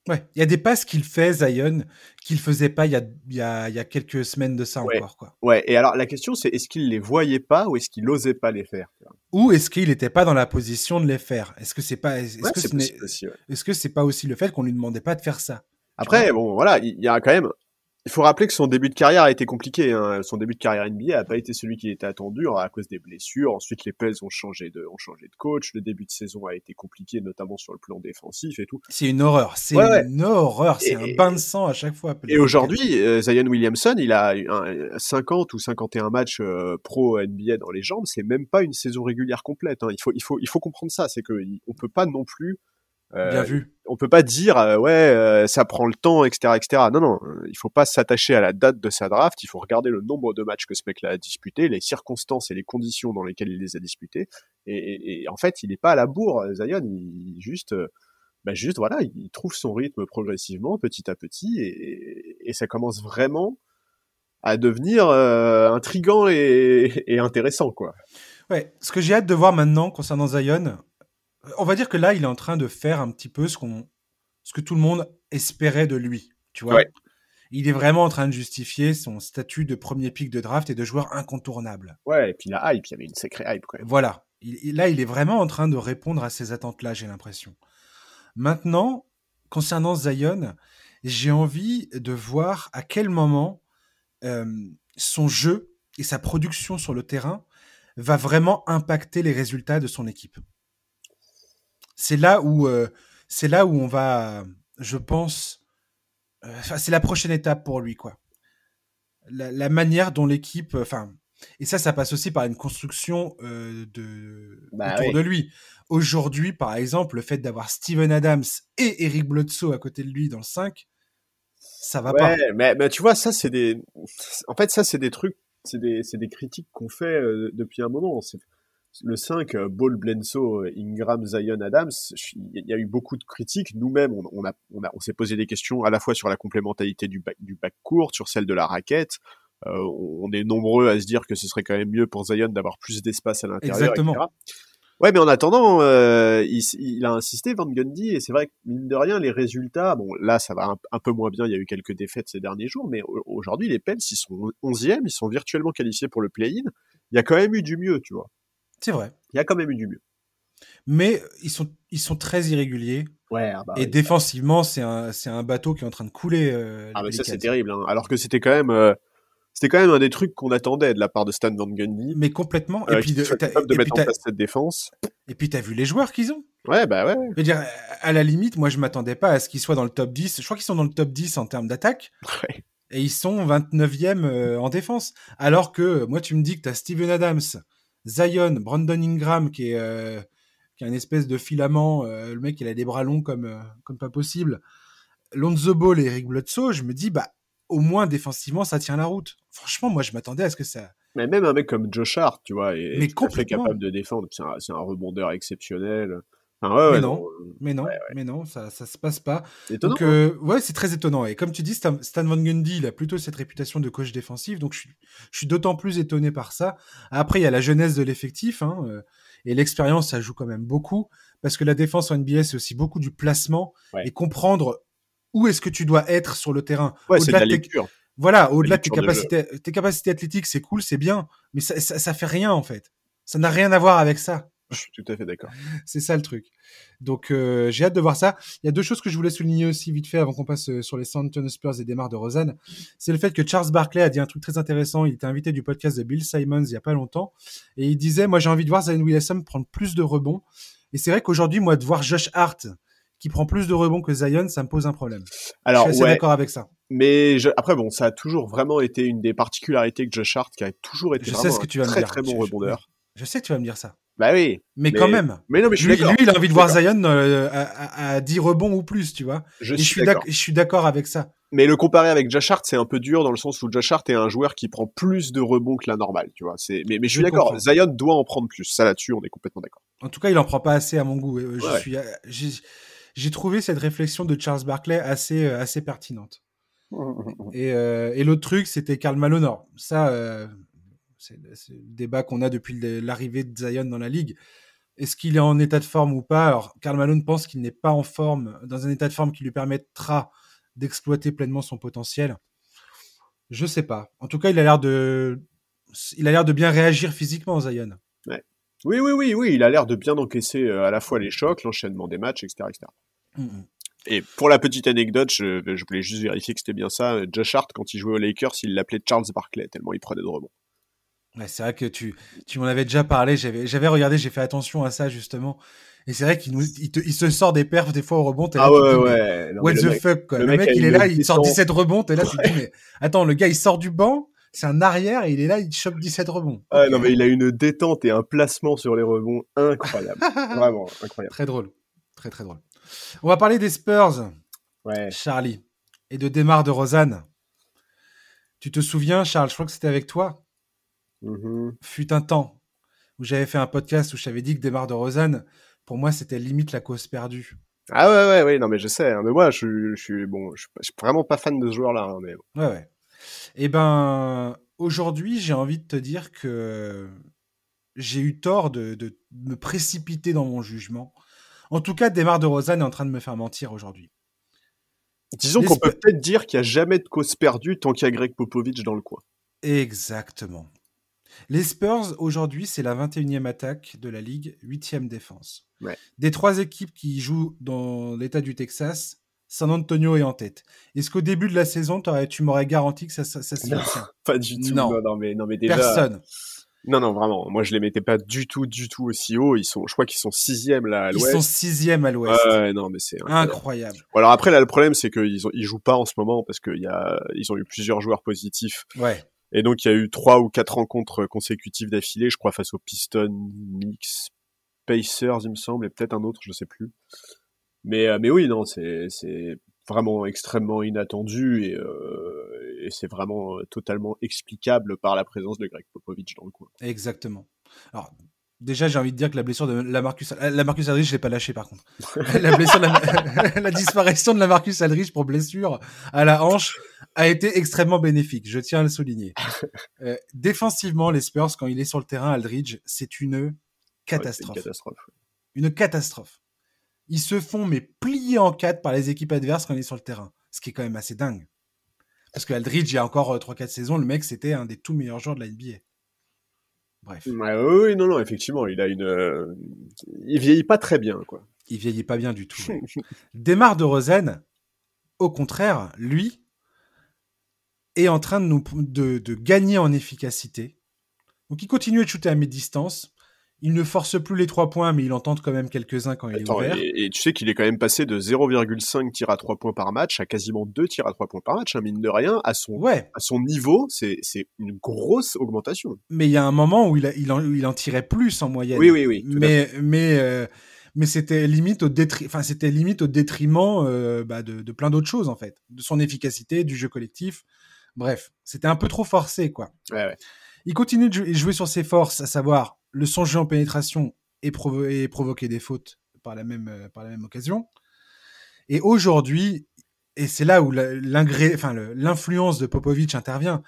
Ouais, il y a des passes qu'il fait, Zion, qu'il faisait pas il y a, y, a, y a, quelques semaines de ça encore. Quoi. Ouais, et alors la question c'est est-ce qu'il les voyait pas ou est-ce qu'il osait pas les faire Ou est-ce qu'il n'était pas dans la position de les faire? Est-ce que c'est pas est-ce que c'est est-ce que pas aussi le fait qu'on lui demandait pas de faire ça? Après, bon, voilà, il y a quand même il faut rappeler que son début de carrière a été compliqué. Hein. Son début de carrière NBA n'a pas été celui qui était attendu à cause des blessures. Ensuite, les Pels ont changé de, ont changé de coach. Le début de saison a été compliqué, notamment sur le plan défensif et tout. C'est une horreur. C'est une horreur. C'est un bain de sang à chaque fois. Et aujourd'hui, euh, Zion Williamson, il a un, 50 ou 51 matchs euh, pro NBA dans les jambes. C'est même pas une saison régulière complète. Hein. Il faut, il faut, il faut comprendre ça. C'est que on peut pas non plus Bien vu. On peut pas dire euh, ouais euh, ça prend le temps etc etc. Non non, il faut pas s'attacher à la date de sa draft. Il faut regarder le nombre de matchs que ce mec-là a disputé, les circonstances et les conditions dans lesquelles il les a disputés. Et, en fait, il n'est pas à la bourre. Zion, il, juste bah juste voilà, il trouve son rythme progressivement, petit à petit, et, ça commence vraiment à devenir intrigant et, et, intéressant, quoi. Ouais, ce que j'ai hâte de voir maintenant concernant Zion, on va dire que là, il est en train de faire un petit peu ce qu'on, ce que tout le monde espérait de lui. Tu vois. Il est vraiment en train de justifier son statut de premier pic de draft et de joueur incontournable. Ouais, et puis la hype, il y avait une sacrée hype quand même. Voilà. là, il est vraiment en train de répondre à ces attentes-là, j'ai l'impression. Maintenant, concernant Zion, j'ai envie de voir à quel moment euh, son jeu et sa production sur le terrain va vraiment impacter les résultats de son équipe c'est là où euh, c'est là où on va, je pense, euh, c'est la prochaine étape pour lui, quoi. La, manière dont l'équipe, enfin, et ça, ça passe aussi par une construction euh, de bah autour de lui. Aujourd'hui, par exemple, le fait d'avoir Steven Adams et Eric Bledsoe à côté de lui dans le 5, ça va pas. Mais, mais tu vois, ça, c'est des, en fait, ça, c'est des trucs, c'est des, des critiques qu'on fait depuis un moment le 5, euh, Ball, Blenso, Ingram, Zion, Adams, il y a eu beaucoup de critiques. Nous-mêmes, on, on, a, on, a, on s'est posé des questions à la fois sur la complémentarité du bac, du bac court, sur celle de la raquette. Euh, on est nombreux à se dire que ce serait quand même mieux pour Zion d'avoir plus d'espace à l'intérieur. Exactement. Ouais, mais en attendant, euh, il, il, a insisté, Van Gundy, et c'est vrai que, mine de rien, les résultats, bon, là, ça va un, peu moins bien, il y a eu quelques défaites ces derniers jours, mais aujourd'hui, les Pels, ils sont 11e, ils sont virtuellement qualifiés pour le play-in. Il y a quand même eu du mieux, tu vois. C'est vrai. il y a quand même eu du mieux. Mais ils sont, ils sont très irréguliers. Ouais, ah bah et défensivement, c'est un, c'est un bateau qui est en train de couler. Euh, ah, mais ça, c'est terrible. Hein. Alors que c'était quand même. Euh, c'était quand même un des trucs qu'on attendait de la part de Stan Van Gundy. Mais complètement. et puis de, de mettre en place cette défense. Et puis t'as vu les joueurs qu'ils ont. Ouais, bah ouais. Je veux dire, à la limite, moi je m'attendais pas à ce qu'ils soient dans le top 10. Je crois qu'ils sont dans le top 10 en termes d'attaque. Ouais. Et ils sont 29e euh, en défense. Alors que moi tu me dis que t'as Steven Adams, Zion, Brandon Ingram qui est, euh, qui a une espèce de filament. Euh, le mec il a des bras longs comme, comme pas possible. Lonzo Ball et Eric Bledsoe, je me dis, bah au moins défensivement ça tient la route. Franchement, moi je m'attendais à ce que ça mais même un mec comme Josh Hart, tu vois, est mais tout capable de défendre. C'est un, un, rebondeur exceptionnel. Enfin, ouais, mais, non, mais non, mais non, ça, ça se passe pas. Étonnant. Donc, euh, ouais, c'est très étonnant. Et comme tu dis, Stan, Van Gundy, il a plutôt cette réputation de coach défensif, donc je suis, je suis d'autant plus étonné par ça. Après, il y a la jeunesse de l'effectif, hein, euh, et l'expérience, ça joue quand même beaucoup, parce que la défense en NBA, c'est aussi beaucoup du placement et comprendre où est-ce que tu dois être sur le terrain. Ouais, c'est de la lecture. Voilà, au-delà de tes capacités, tes capacités athlétiques, c'est cool, c'est bien, mais ça, ça, fait rien en fait. Ça n'a rien à voir avec ça. Je suis tout à fait d'accord. c'est ça le truc. Donc euh, j'ai hâte de voir ça. Il y a deux choses que je voulais souligner aussi vite fait avant qu'on passe euh, sur les San Antonio Spurs et démarre de Rosanne. C'est le fait que Charles Barkley a dit un truc très intéressant. Il était invité du podcast de Bill Simons il y a pas longtemps et il disait moi j'ai envie de voir Zion Williamson prendre plus de rebonds. Et c'est vrai qu'aujourd'hui moi de voir Josh Hart qui prend plus de rebonds que Zion, ça me pose un problème. Alors, je suis d'accord avec ça. Mais je... après, bon, ça a toujours vraiment été une des particularités que Josh Hart, qui a toujours été je sais ce que tu vas très, me dire. très bon rebondeur. Je sais que tu vas me dire ça. Bah oui. Mais, quand même. Mais non, mais je suis lui, lui, il a envie de voir Zion euh, à, à, 10 rebonds ou plus, tu vois. Je, je suis d'accord avec ça. Mais le comparer avec Josh Hart, c'est un peu dur dans le sens où Josh Hart est un joueur qui prend plus de rebonds que la normale, tu vois. C'est, mais, mais je suis d'accord. Zion doit en prendre plus. Ça là-dessus, on est complètement d'accord. En tout cas, il en prend pas assez à mon goût. Euh, je suis, euh, j'ai trouvé cette réflexion de Charles Barkley assez, assez pertinente. Et, euh, et l'autre truc, c'était Karl Malone. ça, euh, c'est le débat qu'on a depuis l'arrivée de Zion dans la ligue. Est-ce qu'il est en état de forme ou pas? Alors, Karl Malone pense qu'il n'est pas en forme, dans un état de forme qui lui permettra d'exploiter pleinement son potentiel. Je sais pas. En tout cas, il a l'air de, il a l'air de bien réagir physiquement, Zion. Ouais. Oui, oui, oui, oui, il a l'air de bien encaisser euh, à la fois les chocs, l'enchaînement des matchs, etc. etc. Mm, mm. Et pour la petite anecdote, je, voulais juste vérifier que c'était bien ça. Josh Hart, quand il jouait aux Lakers, il l'appelait Charles Barkley, tellement il prenait de rebonds. Ouais, c'est vrai que tu, tu m'en avais déjà parlé, j'avais regardé, j'ai fait attention à ça justement. Et c'est vrai qu'il nous, il, se sort des perfs des fois au rebond. ah ouais, ouais. what the fuck, quoi. Le, mec, il est là, il sort 17 rebonds, et là, tu te dis, mais attends, le gars, il sort du banc, c'est un arrière et il est là, il chope 17 rebonds. Ah, non, mais il a une détente et un placement sur les rebonds incroyable. Vraiment incroyable. Très drôle. Très, très drôle. On va parler des Spurs. Ouais. Charlie. Et de Démarre de Rosanne. Tu te souviens, Charles, je crois que c'était avec toi. Mm-hmm. Fut un temps où j'avais fait un podcast où je t'avais dit que Démarre de Rosanne, pour moi, c'était limite la cause perdue. Ah ouais, ouais, ouais, non, mais je sais. Hein. mais moi, je, suis bon, je, suis vraiment pas fan de ce joueur-là. Hein, mais... Ouais, ouais. Eh ben, aujourd'hui, j'ai envie de te dire que j'ai eu tort de, me précipiter dans mon jugement. En tout cas, Desmar de Rosanne est en train de me faire mentir aujourd'hui. Disons qu'on peut peut-être dire qu'il n'y a jamais de cause perdue tant qu'il y a Greg Popovich dans le coin. Exactement. Les Spurs, aujourd'hui, c'est la 21e attaque de la Ligue, 8e défense. Des trois équipes qui jouent dans l'État du Texas, San Antonio est en tête. Est-ce qu'au début de la saison, tu m'aurais garanti que ça, ça, se fait Pas du tout. Non. non, mais, non, mais déjà... Personne. Non, non, vraiment. Moi, je les mettais pas du tout, du tout aussi haut. Ils sont, je crois qu'ils sont sixième là à l'ouest. Ils sont sixième à l'ouest. Non, mais c'est incroyable. alors après, là, le problème, c'est qu'ils ont, ils jouent pas en ce moment parce qu'il y a, ils ont eu plusieurs joueurs positifs. Ouais. Et donc, il y a eu trois ou quatre rencontres consécutives d'affilée, je crois, face aux Pistons, Knicks, Pacers, il me semble, et peut-être un autre, je sais plus. Mais, euh, mais oui, non, c'est, c'est vraiment extrêmement inattendu et, euh, et c'est vraiment euh, totalement explicable par la présence de Greg Popovich dans le coin. Exactement. Alors, déjà, j'ai envie de dire que la blessure de la Marcus, la Marcus Aldridge, je l'ai pas lâché par contre. la blessure, la, la, disparition de la Marcus Aldridge pour blessure à la hanche a été extrêmement bénéfique. Je tiens à le souligner. Euh, défensivement, les Spurs, quand il est sur le terrain, Aldridge, c'est une catastrophe. une catastrophe. Une catastrophe ils se font mais plier en quatre par les équipes adverses quand ils sont sur le terrain. Ce qui est quand même assez dingue. Parce que Aldridge, il y a encore 3-4 euh, saisons, le mec, c'était un des tout meilleurs joueurs de la NBA. Bref. oui, non, non, effectivement, il a une, il vieillit pas très bien, quoi. Il vieillit pas bien du tout. Démarre de Rosen, au contraire, lui, est en train de, nous, de, de gagner en efficacité. Donc il continue de shooter à mi-distance. Il ne force plus les trois points, mais il en tente quand même quelques-uns quand il est ouvert. Et, tu sais qu'il est quand même passé de 0,5 tirs à 3 points par match à quasiment 2 tirs à 3 points par match, hein, mine de rien. À son, ouais. à son niveau, c'est une grosse augmentation. Mais il y a un moment où il, il, en, il en tirait plus en moyenne. Oui, oui, oui. Mais, mais, euh, mais c'était limite, au détri enfin, c'était limite au détriment euh, bah, de, de, plein d'autres choses, en fait. De son efficacité, du jeu collectif. Bref, c'était un peu trop forcé, quoi. Ouais, ouais. Il continue de jouer sur ses forces, à savoir le son jeu en pénétration et, provoquer des fautes par la même, euh, par la même occasion. Et aujourd'hui, et c'est là où l'influence de Popovic intervient,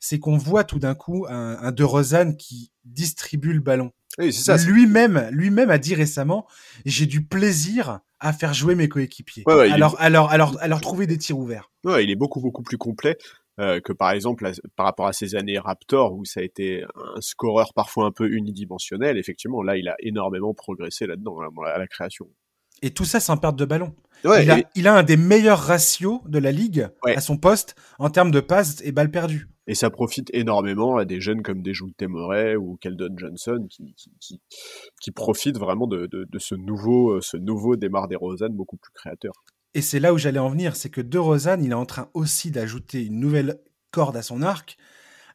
c'est qu'on voit tout d'un coup un, De Rozan qui distribue le ballon. Oui, ça. Lui-même, lui-même a dit récemment, j'ai du plaisir à faire jouer mes coéquipiers. alors, alors, alors, alors, trouver des tirs ouverts. Ouais, il est beaucoup, beaucoup plus complet. Euh, que par exemple par rapport à ces années Raptor où ça a été un scoreur parfois un peu unidimensionnel, effectivement là il a énormément progressé là-dedans à la création. Et tout ça sans perte de ballon. il, a, il, a, un des meilleurs ratios de la ligue à son poste en termes de passes et balles perdues. Et ça profite énormément à des jeunes comme Dejounte Temoret ou Keldon Johnson qui, qui, qui, qui profitent vraiment de, de, de, ce nouveau, euh, ce nouveau Demar DeRozan beaucoup plus créateur. Et c'est là où j'allais en venir, c'est que De Rosanne, il est en train aussi d'ajouter une nouvelle corde à son arc,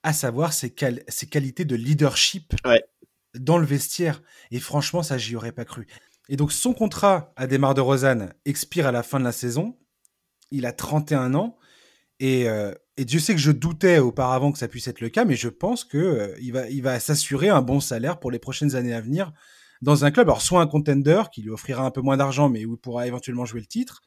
à savoir ses, qualités de leadership dans le vestiaire. Et franchement, ça, j'y aurais pas cru. Et donc, son contrat à Desmar de Rosanne expire à la fin de la saison. Il a 31 ans. Et, euh, et, Dieu sait que je doutais auparavant que ça puisse être le cas, mais je pense qu'il euh, va, il va s'assurer un bon salaire pour les prochaines années à venir dans un club. Alors, soit un contender qui lui offrira un peu moins d'argent, mais où il pourra éventuellement jouer le titre,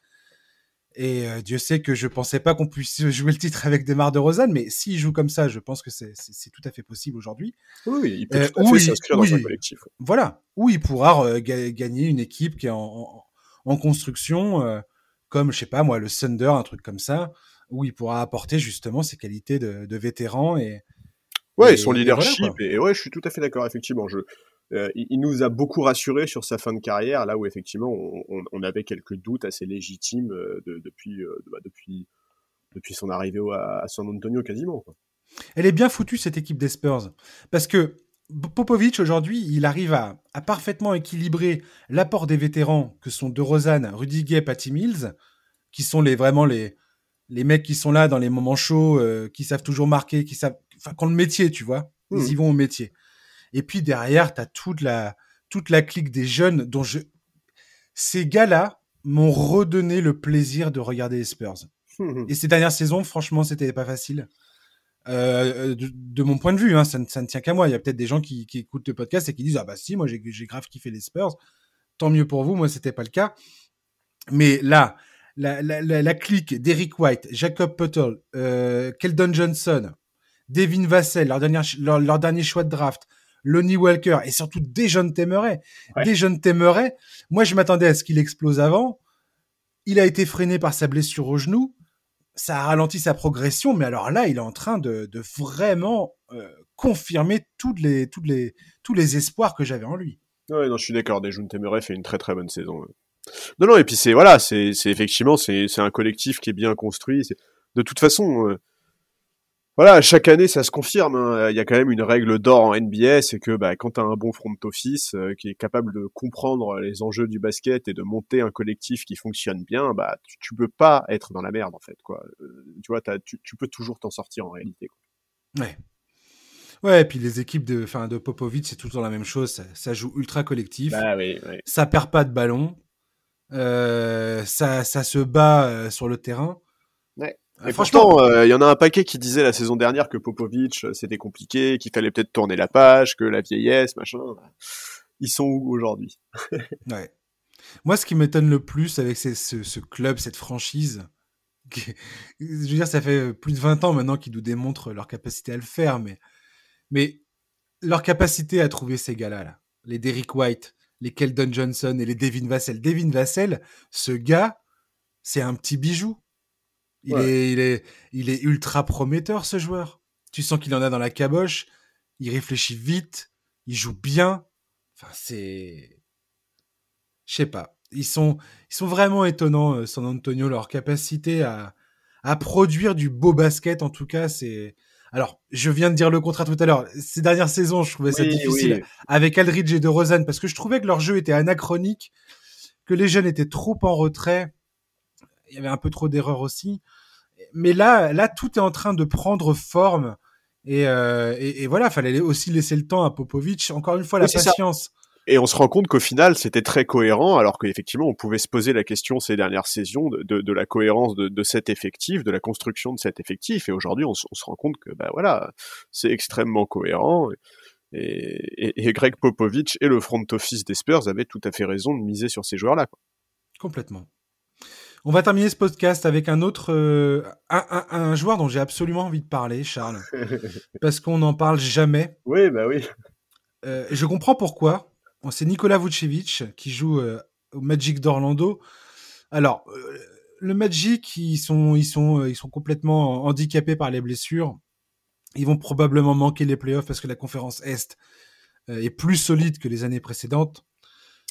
et euh, Dieu sait que je pensais pas qu'on puisse jouer le titre avec Demar de Rosanne, mais s'il joue comme ça, je pense que c'est tout à fait possible aujourd'hui. Oui, il peut euh, tout à fait s'inscrire dans un collectif. Voilà, où il pourra euh, gagner une équipe qui est en, en, construction, comme, je sais pas moi, le Thunder, un truc comme ça, où il pourra apporter justement ses qualités de, de vétéran et... Ouais, et, son leadership, et, ouais, je suis tout à fait d'accord, effectivement. Je, euh, il, nous a beaucoup rassuré sur sa fin de carrière, là où effectivement on, on, avait quelques doutes assez légitimes euh, de, depuis, euh, bah, depuis, depuis son arrivée à, San Antonio quasiment. Quoi. Elle est bien foutue cette équipe des Spurs, parce que Popovic aujourd'hui, il arrive à, à parfaitement équilibrer l'apport des vétérans que sont De Rosanne, Rudy Gay, Patty Mills, qui sont les vraiment les les mecs qui sont là dans les moments chauds, qui savent toujours marquer, qui savent, enfin, quand le métier, tu vois, ils mmh. y vont au métier. Et puis derrière, tu as toute la, toute la clique des jeunes dont je. Ces gars-là m'ont redonné le plaisir de regarder les Spurs. Et ces dernières saisons, franchement, c'était pas facile. Euh, de, mon point de vue, hein, ça, ne, ça, ne tient qu'à moi. Il y a peut-être des gens qui, qui, écoutent le podcast et qui disent Ah bah si, moi j'ai grave kiffé les Spurs. Tant mieux pour vous, moi c'était pas le cas. Mais là, la, la, la, clique d'Eric White, Jacob Puttle, euh, Keldon Johnson, Devin Vassell, leur, dernier, leur, leur dernier choix de draft, Lonnie Walker et surtout des jeunes Temeray. Des jeunes Temeray. Moi, je m'attendais à ce qu'il explose avant. Il a été freiné par sa blessure au genou. Ça a ralenti sa progression, mais alors là, il est en train de, vraiment euh, confirmer toutes les, toutes les, tous les espoirs que j'avais en lui. Ouais, non, je suis d'accord. Dejoun Temeray fait une très très bonne saison. Non, non, et puis c'est voilà, c'est effectivement c'est un collectif qui est bien construit. De toute façon, euh, voilà, chaque année ça se confirme. Hein. Il y a quand même une règle d'or en NBA, c'est que bah, quand tu as un bon front office euh, qui est capable de comprendre les enjeux du basket et de monter un collectif qui fonctionne bien, bah tu, tu peux pas être dans la merde en fait. Quoi. Euh, tu vois, tu, tu, peux toujours t'en sortir en réalité. Quoi. Ouais. Ouais, et puis les équipes de, fin, de Popovic, c'est toujours la même chose. Ça, joue ultra collectif. Bah, oui, oui. Ça perd pas de ballon. Euh, ça, ça se bat sur le terrain. Et franchement, il euh, y en a un paquet qui disait la saison dernière que Popovic euh, c'était compliqué, qu'il fallait peut-être tourner la page, que la vieillesse, machin. Ils sont où aujourd'hui? Ouais. Moi, ce qui m'étonne le plus avec ce, ce, club, cette franchise, je veux dire, ça fait plus de 20 ans maintenant qu'ils nous démontrent leur capacité à le faire, mais, mais leur capacité à trouver ces gars-là, là, les Derrick White, les Keldon Johnson et les Devin Vassell. Devin Vassell, ce gars, c'est un petit bijou. Il, est, il, est, il est ultra prometteur, ce joueur. Tu sens qu'il en a dans la caboche. Il réfléchit vite. ils jouent bien. Enfin, c'est, je sais pas. Ils sont, ils sont vraiment étonnants, euh, San Antonio, leur capacité à, à produire du beau basket. En tout cas, c'est. Alors, je viens de dire le contraire tout à l'heure. Ces dernières saisons, je trouvais ça difficile avec Aldridge et de Rosanne parce que je trouvais que leur jeu était anachronique, que les jeunes étaient trop en retrait. Il y avait un peu trop d'erreurs aussi. Mais là, là, tout est en train de prendre forme. Et, euh, et, et, voilà, fallait aussi laisser le temps à Popovic. Encore une fois, la patience. Et on se rend compte qu'au final, c'était très cohérent, alors qu'effectivement, on pouvait se poser la question ces dernières saisons de, de, de la cohérence de, de, cet effectif, de la construction de cet effectif. Et aujourd'hui, on, on, se rend compte que, bah voilà, c'est extrêmement cohérent. Et, et, et, Greg Popovich et le front office des Spurs avaient tout à fait raison de miser sur ces joueurs-là. Complètement. On va terminer ce podcast avec un autre, euh, un, un, un, joueur dont j'ai absolument envie de parler, Charles, parce qu'on n'en parle jamais. Oui, bah oui. Euh, je comprends pourquoi. C'est Nikola Vucevic qui joue euh, au Magic d'Orlando. Alors, le Magic, ils sont, ils sont, ils sont complètement handicapés par les blessures. Ils vont probablement manquer les playoffs parce que la conférence Est est plus solide que les années précédentes.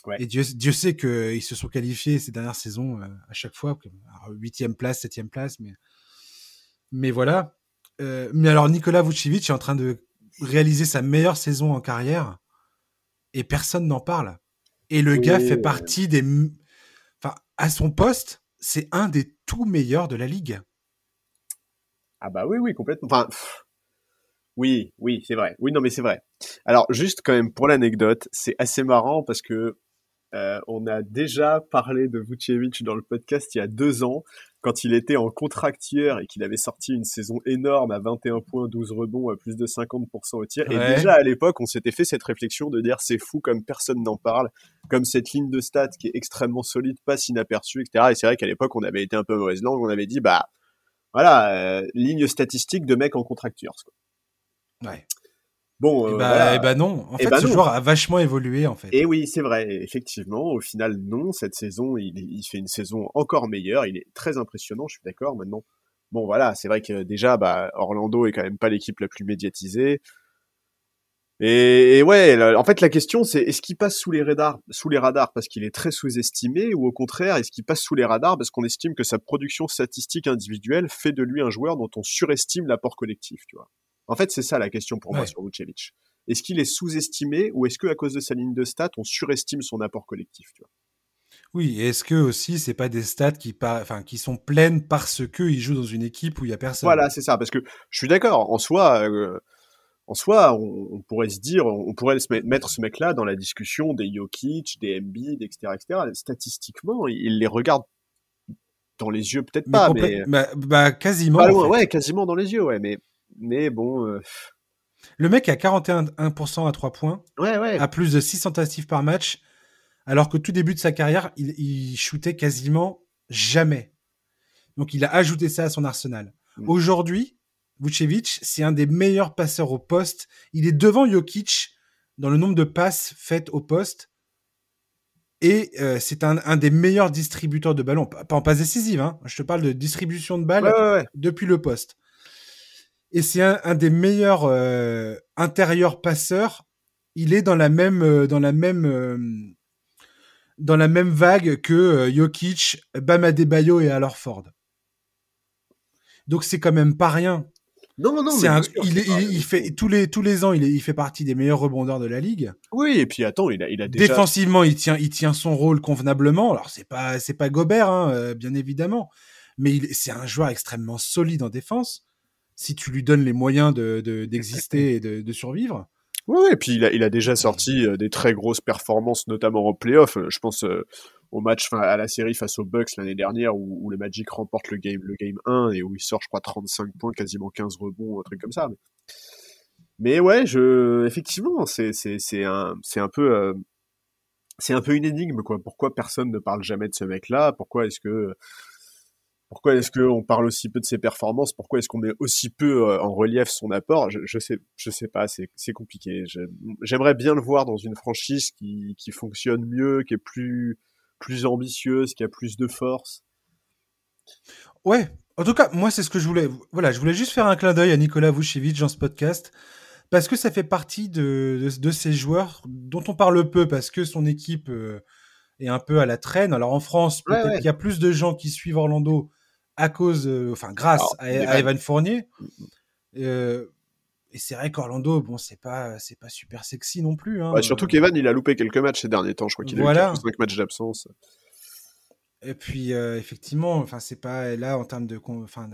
Ouais. Et Dieu, Dieu sait qu'ils se sont qualifiés ces dernières saisons euh, à chaque fois, huitième place, septième place, mais mais voilà. Euh, mais alors Nicolas Vucevic est en train de réaliser sa meilleure saison en carrière et personne n'en parle. Et le oui, gars fait partie des, enfin à son poste, c'est un des tout meilleurs de la ligue. Ah bah oui oui complètement. Enfin oui oui c'est vrai. Oui non mais c'est vrai. Alors juste quand même pour l'anecdote, c'est assez marrant parce que euh, on a déjà parlé de Vucevic dans le podcast il y a deux ans, quand il était en contracteur et qu'il avait sorti une saison énorme à 21 points, 12 rebonds, à plus de 50% au tir. Ouais. Et déjà à l'époque, on s'était fait cette réflexion de dire c'est fou comme personne n'en parle, comme cette ligne de stats qui est extrêmement solide, passe inaperçue, etc. Et c'est vrai qu'à l'époque, on avait été un peu mauvaise langue, on avait dit bah voilà, euh, ligne statistique de mec en contracteur. Quoi. Ouais. Bon, et euh, bah, voilà. et bah non. En et fait, bah ce non. joueur a vachement évolué en fait. Et oui, c'est vrai. Effectivement, au final, non. Cette saison, il, il, fait une saison encore meilleure. Il est très impressionnant. Je suis d'accord. Maintenant, bon, voilà, c'est vrai que déjà, bah, Orlando est quand même pas l'équipe la plus médiatisée. Et, et ouais, en fait, la question, c'est est-ce qu'il passe sous les radars, sous les radars parce qu'il est très sous-estimé, ou au contraire, est-ce qu'il passe sous les radars parce qu'on estime que sa production statistique individuelle fait de lui un joueur dont on surestime l'apport collectif, tu vois? En fait, c'est ça la question pour ouais. moi sur Vucevic. Est-ce qu'il est sous-estimé ou est-ce que à cause de sa ligne de stats, on surestime son apport collectif tu vois? Oui, et est-ce que aussi c'est pas des stats qui, par... enfin, qui sont pleines parce que il joue dans une équipe où il y a personne? Voilà, c'est ça. Parce que je suis d'accord. En soi, euh, en soi, on, on, pourrait se dire, on pourrait se mettre ce mec-là dans la discussion des Jokic, des Embiid, etc., etc. Statistiquement, il les regarde dans les yeux, peut-être pas, mais bah, bah, quasiment. En fait. ouais, quasiment dans les yeux, ouais, mais mais bon. Euh... Le mec a 41% à 3 points, ouais, ouais. à plus de 6 tentatives par match, alors que tout début de sa carrière, il, il shootait quasiment jamais. Donc il a ajouté ça à son arsenal. Mm. Aujourd'hui, Vucevic, c'est un des meilleurs passeurs au poste. Il est devant Jokic dans le nombre de passes faites au poste. Et euh, c'est un, un, des meilleurs distributeurs de ballons. Pas en passe décisive, hein. je te parle de distribution de balles ouais, depuis le poste et c'est un, un, des meilleurs euh, intérieurs passeurs. Il est dans la même euh, dans la même euh, dans la même vague que Jokic, Bam Adebayo et Al Ford. Donc c'est quand même pas rien. Non, non. Un, sûr, il, il, il, fait tous les tous les ans, il, est, il fait partie des meilleurs rebondeurs de la ligue. Oui, et puis attends, il a, il a déjà... défensivement, il tient, il tient son rôle convenablement. Alors c'est pas c'est pas Gobert, hein, bien évidemment, mais c'est un joueur extrêmement solide en défense si tu lui donnes les moyens d'exister de, de, et de, survivre. Oui, et puis il a, il a déjà sorti euh, des très grosses performances, notamment en playoff. Euh, je pense euh, au match à la série face aux Bucks l'année dernière où, où, le Magic remporte le game, le game 1 et où il sort, je crois, 35 points, quasiment 15 rebonds, un truc comme ça. Mais, ouais, je, effectivement, c'est, un, un peu, c'est un peu une énigme, quoi. Pourquoi personne ne parle jamais de ce mec-là? Pourquoi est-ce que, pourquoi est-ce qu'on parle aussi peu de ses performances? Pourquoi est-ce qu'on met aussi peu euh, en relief son apport? Je, je sais, je sais pas. C'est compliqué. J'aimerais bien le voir dans une franchise qui, qui fonctionne mieux, qui est plus plus ambitieuse, qui a plus de force. Ouais. En tout cas, moi, c'est ce que je voulais. Voilà, je voulais juste faire un clin d'œil à Nicolas Vucevic dans ce podcast parce que ça fait partie de, de, ces joueurs dont on parle peu parce que son équipe euh, est un peu à la traîne. Alors en France, peut-être qu'il y a plus de gens qui suivent Orlando à cause, euh, enfin grâce à, Evan Fournier. Mm, mm. Euh, et c'est vrai qu'Orlando, bon, c'est pas, c'est pas super sexy non plus. Hein. surtout qu'Evan, il a loupé quelques matchs ces derniers temps. Je crois qu'il a eu 5 matchs d'absence. Et puis euh, effectivement, enfin c'est pas là en termes de, enfin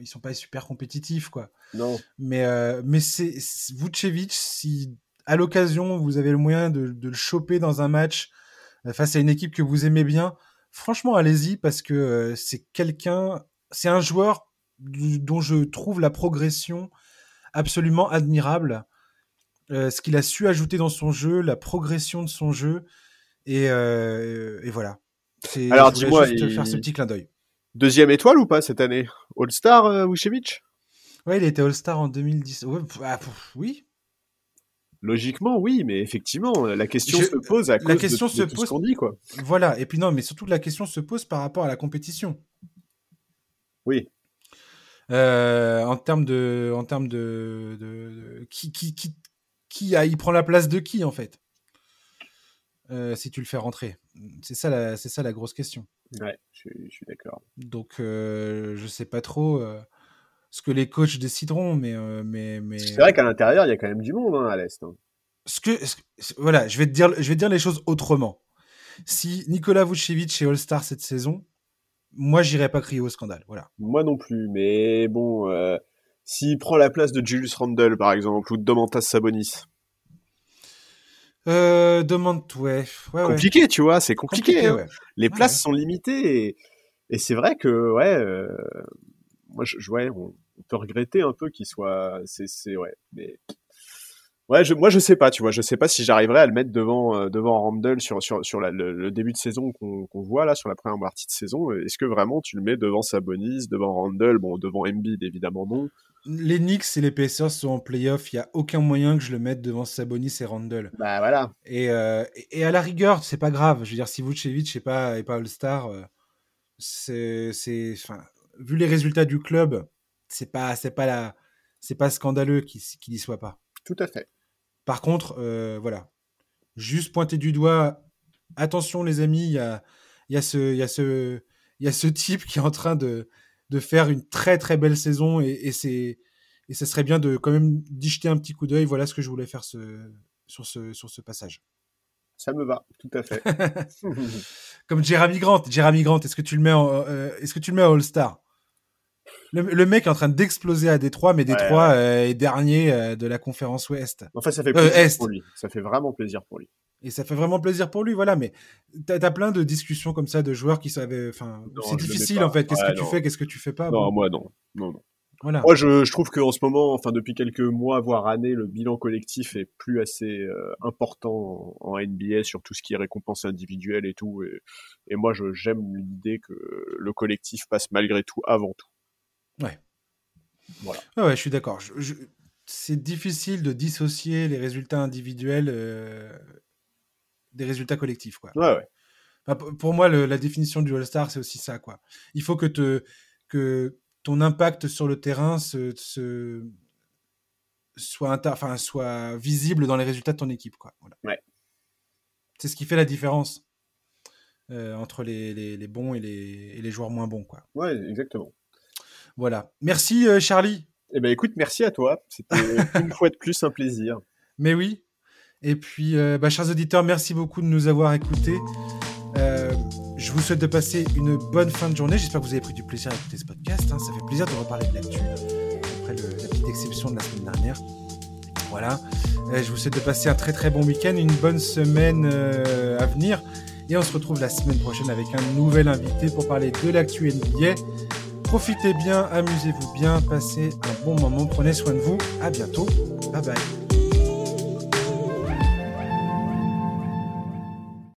ils sont pas super compétitifs quoi. Non. Mais euh, mais c'est Vucevic si à l'occasion vous avez le moyen de, le choper dans un match face à une équipe que vous aimez bien, franchement allez-y parce que c'est quelqu'un, c'est un joueur dont je trouve la progression absolument admirable. ce qu'il a su ajouter dans son jeu, la progression de son jeu et, et voilà alors dis-moi, il... faire ce petit clin d'œil. Deuxième étoile ou pas cette année? All-Star euh, Ouais, il était All-Star en 2010. Ah, oui. Logiquement, oui, mais effectivement, la question se pose à cause la question de, se pose... ce qu'on dit, quoi. Voilà, et puis non, mais surtout la question se pose par rapport à la compétition. Oui. Euh, en termes de, en termes de, de, qui, qui, qui, qui a, il prend la place de qui en fait? Euh, si tu le fais rentrer C'est ça, la, c'est ça la grosse question. Ouais, je, suis d'accord. Donc, euh, je sais pas trop euh, ce que les coachs décideront, mais, euh, mais, mais... c'est vrai qu'à l'intérieur, il y a quand même du monde hein, à l'est. Hein. Ce que, voilà, je vais te dire, je vais dire les choses autrement. Si Nicolas Vucevic est All-Star cette saison, moi, j'irai pas crier au scandale. Voilà. Moi non plus, mais bon, s'il prend la place de Julius Randle, par exemple, ou de Domantas Sabonis. Euh, demande, ouais. compliqué, tu vois, c'est compliqué. Hein. Les places sont limitées et, c'est vrai que, ouais, euh, moi, je, ouais, on, peut regretter un peu qu'il soit, c'est, ouais, mais ouais, je, moi, je sais pas, tu vois, je sais pas si j'arriverai à le mettre devant, euh, devant Randall sur, sur, sur le, début de saison qu'on, voit là, sur la première partie de saison. Est-ce que vraiment tu le mets devant Sabonis, devant Randall, bon, devant Embiid, évidemment non les Knicks et les Pacers sont en playoff. Il n'y a aucun moyen que je le mette devant Sabonis et Randle. Bah voilà. Et, euh, et à la rigueur, c'est pas grave. Je veux dire, si Vucevic n'est pas, est pas All-Star, euh, c'est, c'est, enfin, vu les résultats du club, c'est pas, c'est pas la, c'est pas scandaleux qu'il n'y soit pas. Tout à fait. Par contre, euh, voilà, juste pointer du doigt. Attention, les amis, il y a, y a ce, il y a ce, il y a ce type qui est en train de de faire une très très belle saison et, et c'est et ça serait bien de quand même d'y jeter un petit coup d'œil. Voilà ce que je voulais faire ce, sur ce sur ce passage. Ça me va, tout à fait. Comme Jeremy Grant. Jeremy Grant, est-ce que tu le mets en, euh, est-ce que tu le mets All Le, mec est en train d'exploser à Détroit, mais Détroit euh, est dernier euh, de la conférence Ouest. Enfin, ça fait plaisir pour lui. Ça fait vraiment plaisir pour lui. Et ça fait vraiment plaisir pour lui, voilà. Mais t'as as plein de discussions comme ça de joueurs qui savaient. Enfin, c'est difficile en fait. Qu'est-ce que tu fais, qu'est-ce que tu fais pas Non, moi non, non, non. Voilà. Moi, je, je trouve qu'en ce moment, enfin depuis quelques mois, voire années, le bilan collectif est plus assez euh, important en, NBA sur tout ce qui est récompense individuelle et tout. Et, et moi, j'aime l'idée que le collectif passe malgré tout avant tout. Ouais. Voilà. ouais, je suis d'accord. C'est difficile de dissocier les résultats individuels euh, des résultats collectifs. Quoi. Ouais, ouais. pour moi, la définition du All-Star, c'est aussi ça. Quoi. Il faut que, te, que ton impact sur le terrain se, soit, enfin, soit visible dans les résultats de ton équipe. Quoi. Voilà. Ouais. C'est ce qui fait la différence euh, entre les, les, bons et les, et les, joueurs moins bons. Quoi. Ouais, exactement. Voilà. Merci, euh, Charlie. Eh ben, écoute, merci à toi. C'était une fois de plus un plaisir. Mais oui. Et puis, euh, bah, chers auditeurs, merci beaucoup de nous avoir écoutés. Euh, je vous souhaite de passer une bonne fin de journée. J'espère que vous avez pris du plaisir à écouter ce podcast. Hein. Ça fait plaisir de reparler de l'actu après la petite exception de la semaine dernière. Voilà. Euh, je vous souhaite de passer un très très bon week-end, une bonne semaine à venir. Et on se retrouve la semaine prochaine avec un nouvel invité pour parler de l'actu NBA. Profitez bien, amusez-vous bien, passez un bon moment, prenez soin de vous. À bientôt. Bye bye.